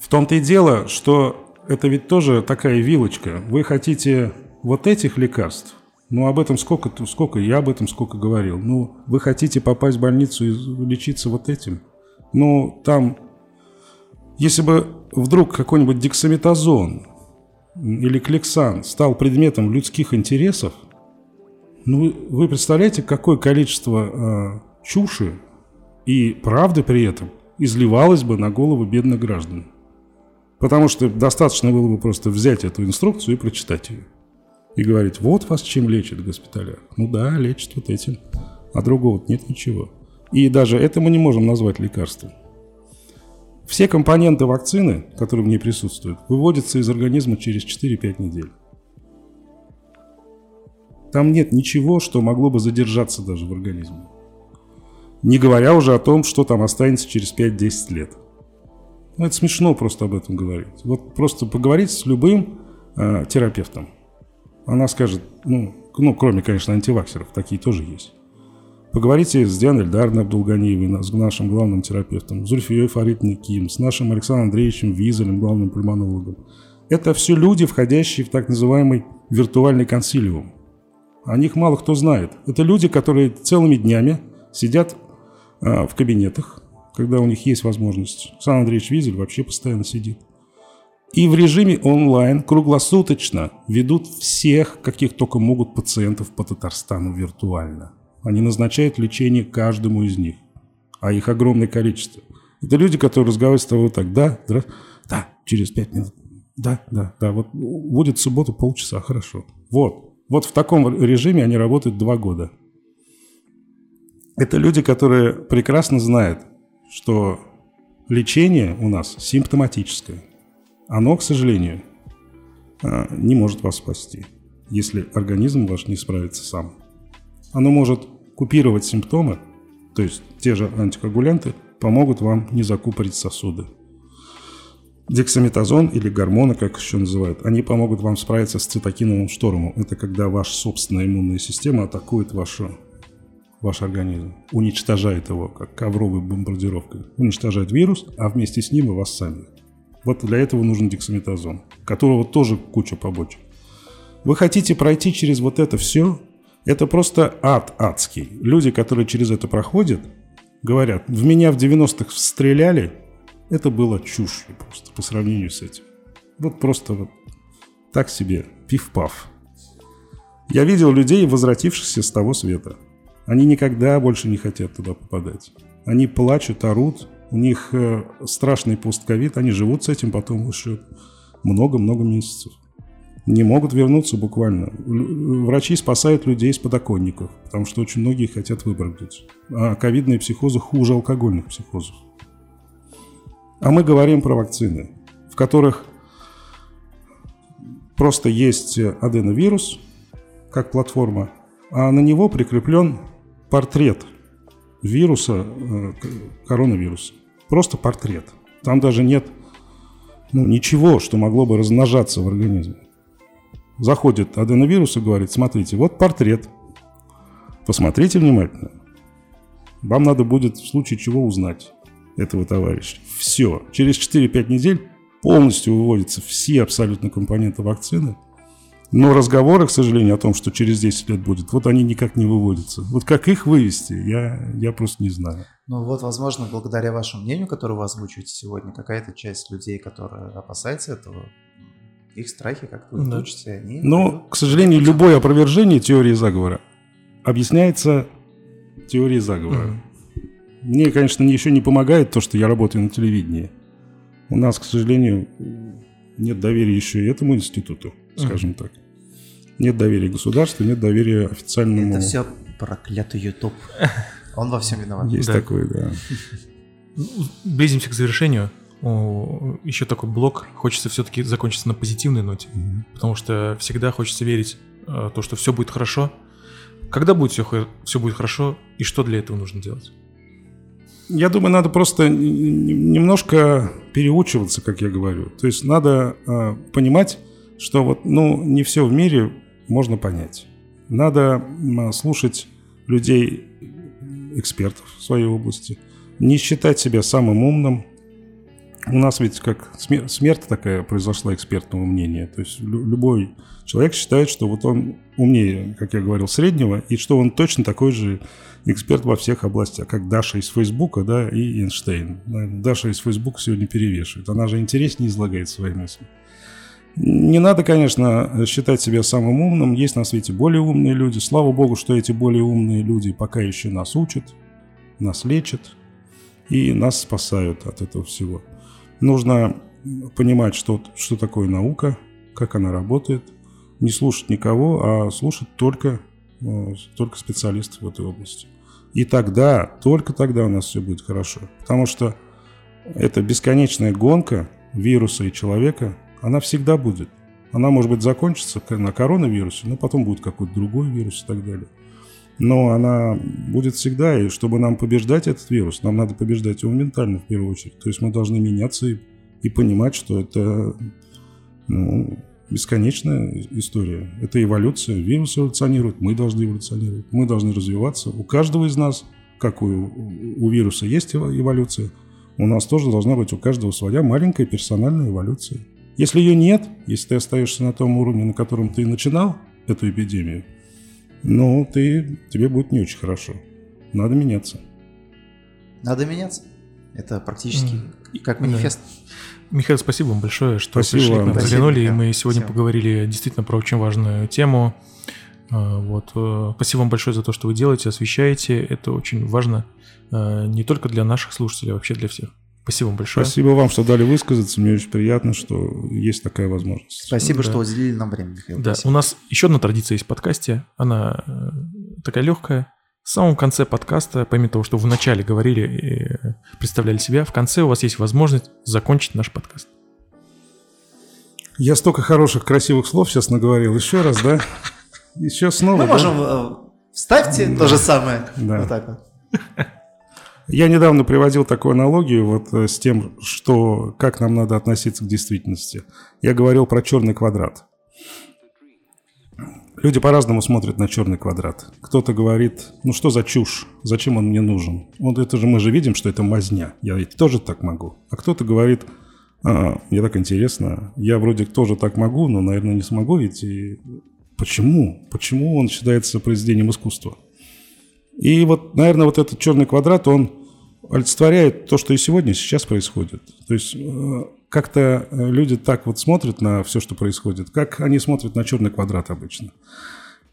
В том-то и дело, что это ведь тоже такая вилочка. Вы хотите вот этих лекарств, ну об этом сколько, сколько, я об этом сколько говорил. Ну, вы хотите попасть в больницу и лечиться вот этим? Ну, там, если бы вдруг какой-нибудь дексаметазон или клексан стал предметом людских интересов, ну, вы представляете, какое количество э, чуши и правды при этом изливалось бы на голову бедных граждан. Потому что достаточно было бы просто взять эту инструкцию и прочитать ее. И говорить, вот вас чем лечат в госпиталях. Ну да, лечат вот этим. А другого нет ничего. И даже это мы не можем назвать лекарством. Все компоненты вакцины, которые в ней присутствуют, выводятся из организма через 4-5 недель. Там нет ничего, что могло бы задержаться даже в организме. Не говоря уже о том, что там останется через 5-10 лет. Ну, это смешно просто об этом говорить. Вот просто поговорить с любым э, терапевтом. Она скажет, ну, ну, кроме, конечно, антиваксеров, такие тоже есть. Поговорите с Дианой Эльдарной Абдулганиевой, с нашим главным терапевтом, Зульфией Фаритной Ким, с нашим Александром Андреевичем Визелем, главным пульмонологом. Это все люди, входящие в так называемый виртуальный консилиум. О них мало кто знает. Это люди, которые целыми днями сидят а, в кабинетах, когда у них есть возможность. Александр Андреевич Визель вообще постоянно сидит. и в режиме онлайн круглосуточно ведут всех, каких только могут пациентов по Татарстану виртуально. Они назначают лечение каждому из них, а их огромное количество. Это люди, которые разговаривают с тобой так, да, да, да, через пять минут, да, да, да, вот будет в субботу полчаса, хорошо. Вот, вот в таком режиме они работают два года. Это люди, которые прекрасно знают, что лечение у нас симптоматическое. Оно, к сожалению, а, не может вас спасти, если организм ваш не справится сам. Оно может купировать симптомы, то есть те же антикоагулянты помогут вам не закупорить сосуды. Дексаметазон или гормоны, как еще называют, они помогут вам справиться с цитокиновым штормом. Это когда ваша собственная иммунная система атакует вашу, ваш организм, уничтожает его, как ковровой бомбардировкой. Уничтожает вирус, а вместе с ним и вас самих. Вот для этого нужен дексаметазон, которого тоже куча побочек. Вы хотите пройти через вот это все? Это просто ад адский. Люди, которые через это проходят, говорят, в меня в 90-х стреляли, это было чушью просто по сравнению с этим. Вот просто вот так себе, пиф-паф. Я видел людей, возвратившихся с того света. Они никогда больше не хотят туда попадать. Они плачут, орут, у них э, страшный постковид, они живут с этим потом еще много-много месяцев. Не могут вернуться буквально. Врачи спасают людей с подоконников, потому что очень многие хотят выбрать. А ковидные психозы хуже алкогольных психозов. А мы говорим про вакцины, в которых просто есть аденовирус, как платформа, а на него прикреплен портрет вируса, э, коронавируса. Просто портрет. Там даже нет ну, ничего, что могло бы размножаться в организме. Заходит аденовирус и говорит, смотрите, вот портрет. Посмотрите внимательно. Вам надо будет в случае чего узнать этого товарища. Все. Через 4-5 недель полностью выводятся все абсолютно компоненты вакцины – но разговоры, к сожалению, о том, что через 10 лет будет, вот они никак не выводятся. Вот как их вывести, я, я просто не знаю. Ну вот, возможно, благодаря вашему мнению, которое вы озвучиваете сегодня, какая-то часть людей, которая опасается этого, их страхи как-то улетучатся, да. они... Но, к сожалению, любое опровержение теории заговора объясняется теорией заговора. Mm-hmm. Мне, конечно, еще не помогает то, что я работаю на телевидении. У нас, к сожалению, нет доверия еще и этому институту, скажем mm-hmm. так. Нет доверия государству, нет доверия официальному... Это все проклятый YouTube. Он во всем виноват. Есть да. такое, да. Близимся к завершению. Еще такой блок. Хочется все-таки закончиться на позитивной ноте. Mm-hmm. Потому что всегда хочется верить э, то, что все будет хорошо. Когда будет все, все будет хорошо и что для этого нужно делать? Я думаю, надо просто немножко переучиваться, как я говорю. То есть надо э, понимать, что вот, ну, не все в мире можно понять. Надо слушать людей, экспертов в своей области, не считать себя самым умным. У нас ведь как смерть такая произошла экспертного мнения. То есть любой человек считает, что вот он умнее, как я говорил, среднего, и что он точно такой же эксперт во всех областях, как Даша из Фейсбука, да, и Эйнштейн. Даша из Фейсбука сегодня перевешивает. Она же интереснее излагает свои мысли. Не надо, конечно, считать себя самым умным. Есть на свете более умные люди. Слава богу, что эти более умные люди пока еще нас учат, нас лечат и нас спасают от этого всего. Нужно понимать, что, что такое наука, как она работает, не слушать никого, а слушать только, э, только специалистов в этой области. И тогда, только тогда у нас все будет хорошо. Потому что это бесконечная гонка вируса и человека – она всегда будет. Она, может быть, закончится на коронавирусе, но потом будет какой-то другой вирус и так далее. Но она будет всегда, и чтобы нам побеждать этот вирус, нам надо побеждать его ментально в первую очередь. То есть мы должны меняться и, и понимать, что это ну, бесконечная история. Это эволюция. Вирус эволюционирует, мы должны эволюционировать, мы должны развиваться. У каждого из нас, как у, у вируса есть эволюция, у нас тоже должна быть у каждого своя маленькая персональная эволюция. Если ее нет, если ты остаешься на том уровне, на котором ты начинал эту эпидемию, ну, ты, тебе будет не очень хорошо. Надо меняться. Надо меняться. Это практически как манифест. Михаил, спасибо вам большое, что Спасибо пришли вам. к нам, Спасибо, заглянули, и мы сегодня Спасибо. поговорили действительно про очень важную тему. А, Вот. э, Спасибо вам большое за то, что вы делаете, освещаете. Это очень важно э, не только для наших слушателей, а вообще для всех. Спасибо вам большое. Спасибо вам, что дали высказаться. Мне очень приятно, что есть такая возможность. Спасибо, Да. что уделили нам время, Михаил. Да, Спасибо. у нас еще одна традиция есть в подкасте. Она э, такая легкая. В самом конце подкаста, помимо того, что вы вначале говорили и э, представляли себя, в конце у вас есть возможность закончить наш подкаст. Я столько хороших, красивых слов сейчас наговорил. Еще раз, да? Еще снова, Мы да? можем... э, Вставьте то же самое. Да. Вот так вот. Я недавно приводил такую аналогию вот э, с тем, что как нам надо относиться к действительности. Я говорил про черный квадрат. Люди по-разному смотрят на черный квадрат. Кто-то говорит, ну что за чушь, зачем он мне нужен? Вот это же мы же видим, что это мазня. Я ведь тоже так могу. А кто-то говорит, «А, мне так интересно, я вроде тоже так могу, но, наверное, не смогу ведь. И почему? Почему он считается произведением искусства? И вот, наверное, вот этот черный квадрат, он олицетворяет то, что и сегодня, сейчас происходит. То есть э, как-то э, люди так вот смотрят на все, что происходит, как они смотрят на черный квадрат обычно.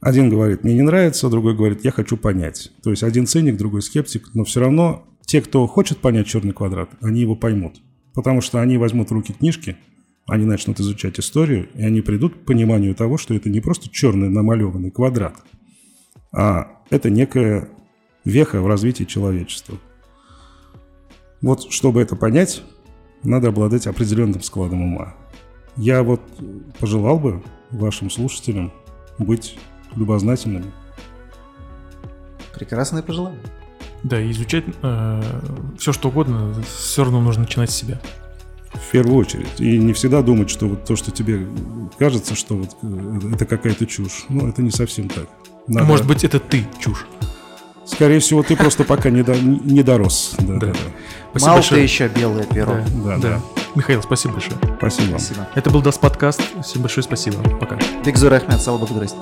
Один говорит, мне не нравится, другой говорит, я хочу понять. То есть один циник, другой скептик, но все равно те, кто хочет понять черный квадрат, они его поймут. Потому что они возьмут в руки книжки, они начнут изучать историю, и они придут к пониманию того, что это не просто черный намалеванный квадрат, а это некая веха в развитии человечества. Вот, чтобы это понять, надо обладать определенным складом ума. Я вот пожелал бы вашим слушателям быть любознательными. Прекрасное пожелание. Да, изучать все, что угодно, все равно нужно начинать с себя. В первую очередь. И не всегда думать, что вот то, что тебе кажется, что вот э, это какая-то чушь. Ну, это не совсем так. Надо- Может быть, это ты чушь. Скорее всего, ты просто пока не, до- не дорос. Да, Да. да, да. Спасибо Мало ты еще белое перо. Да, Да, да. да. Михаил, спасибо большое. Спасибо вам. Спасибо. Это был Даст подкаст. Всем большое спасибо. Пока. Бекзур Ахмед, Салабак Здрасте.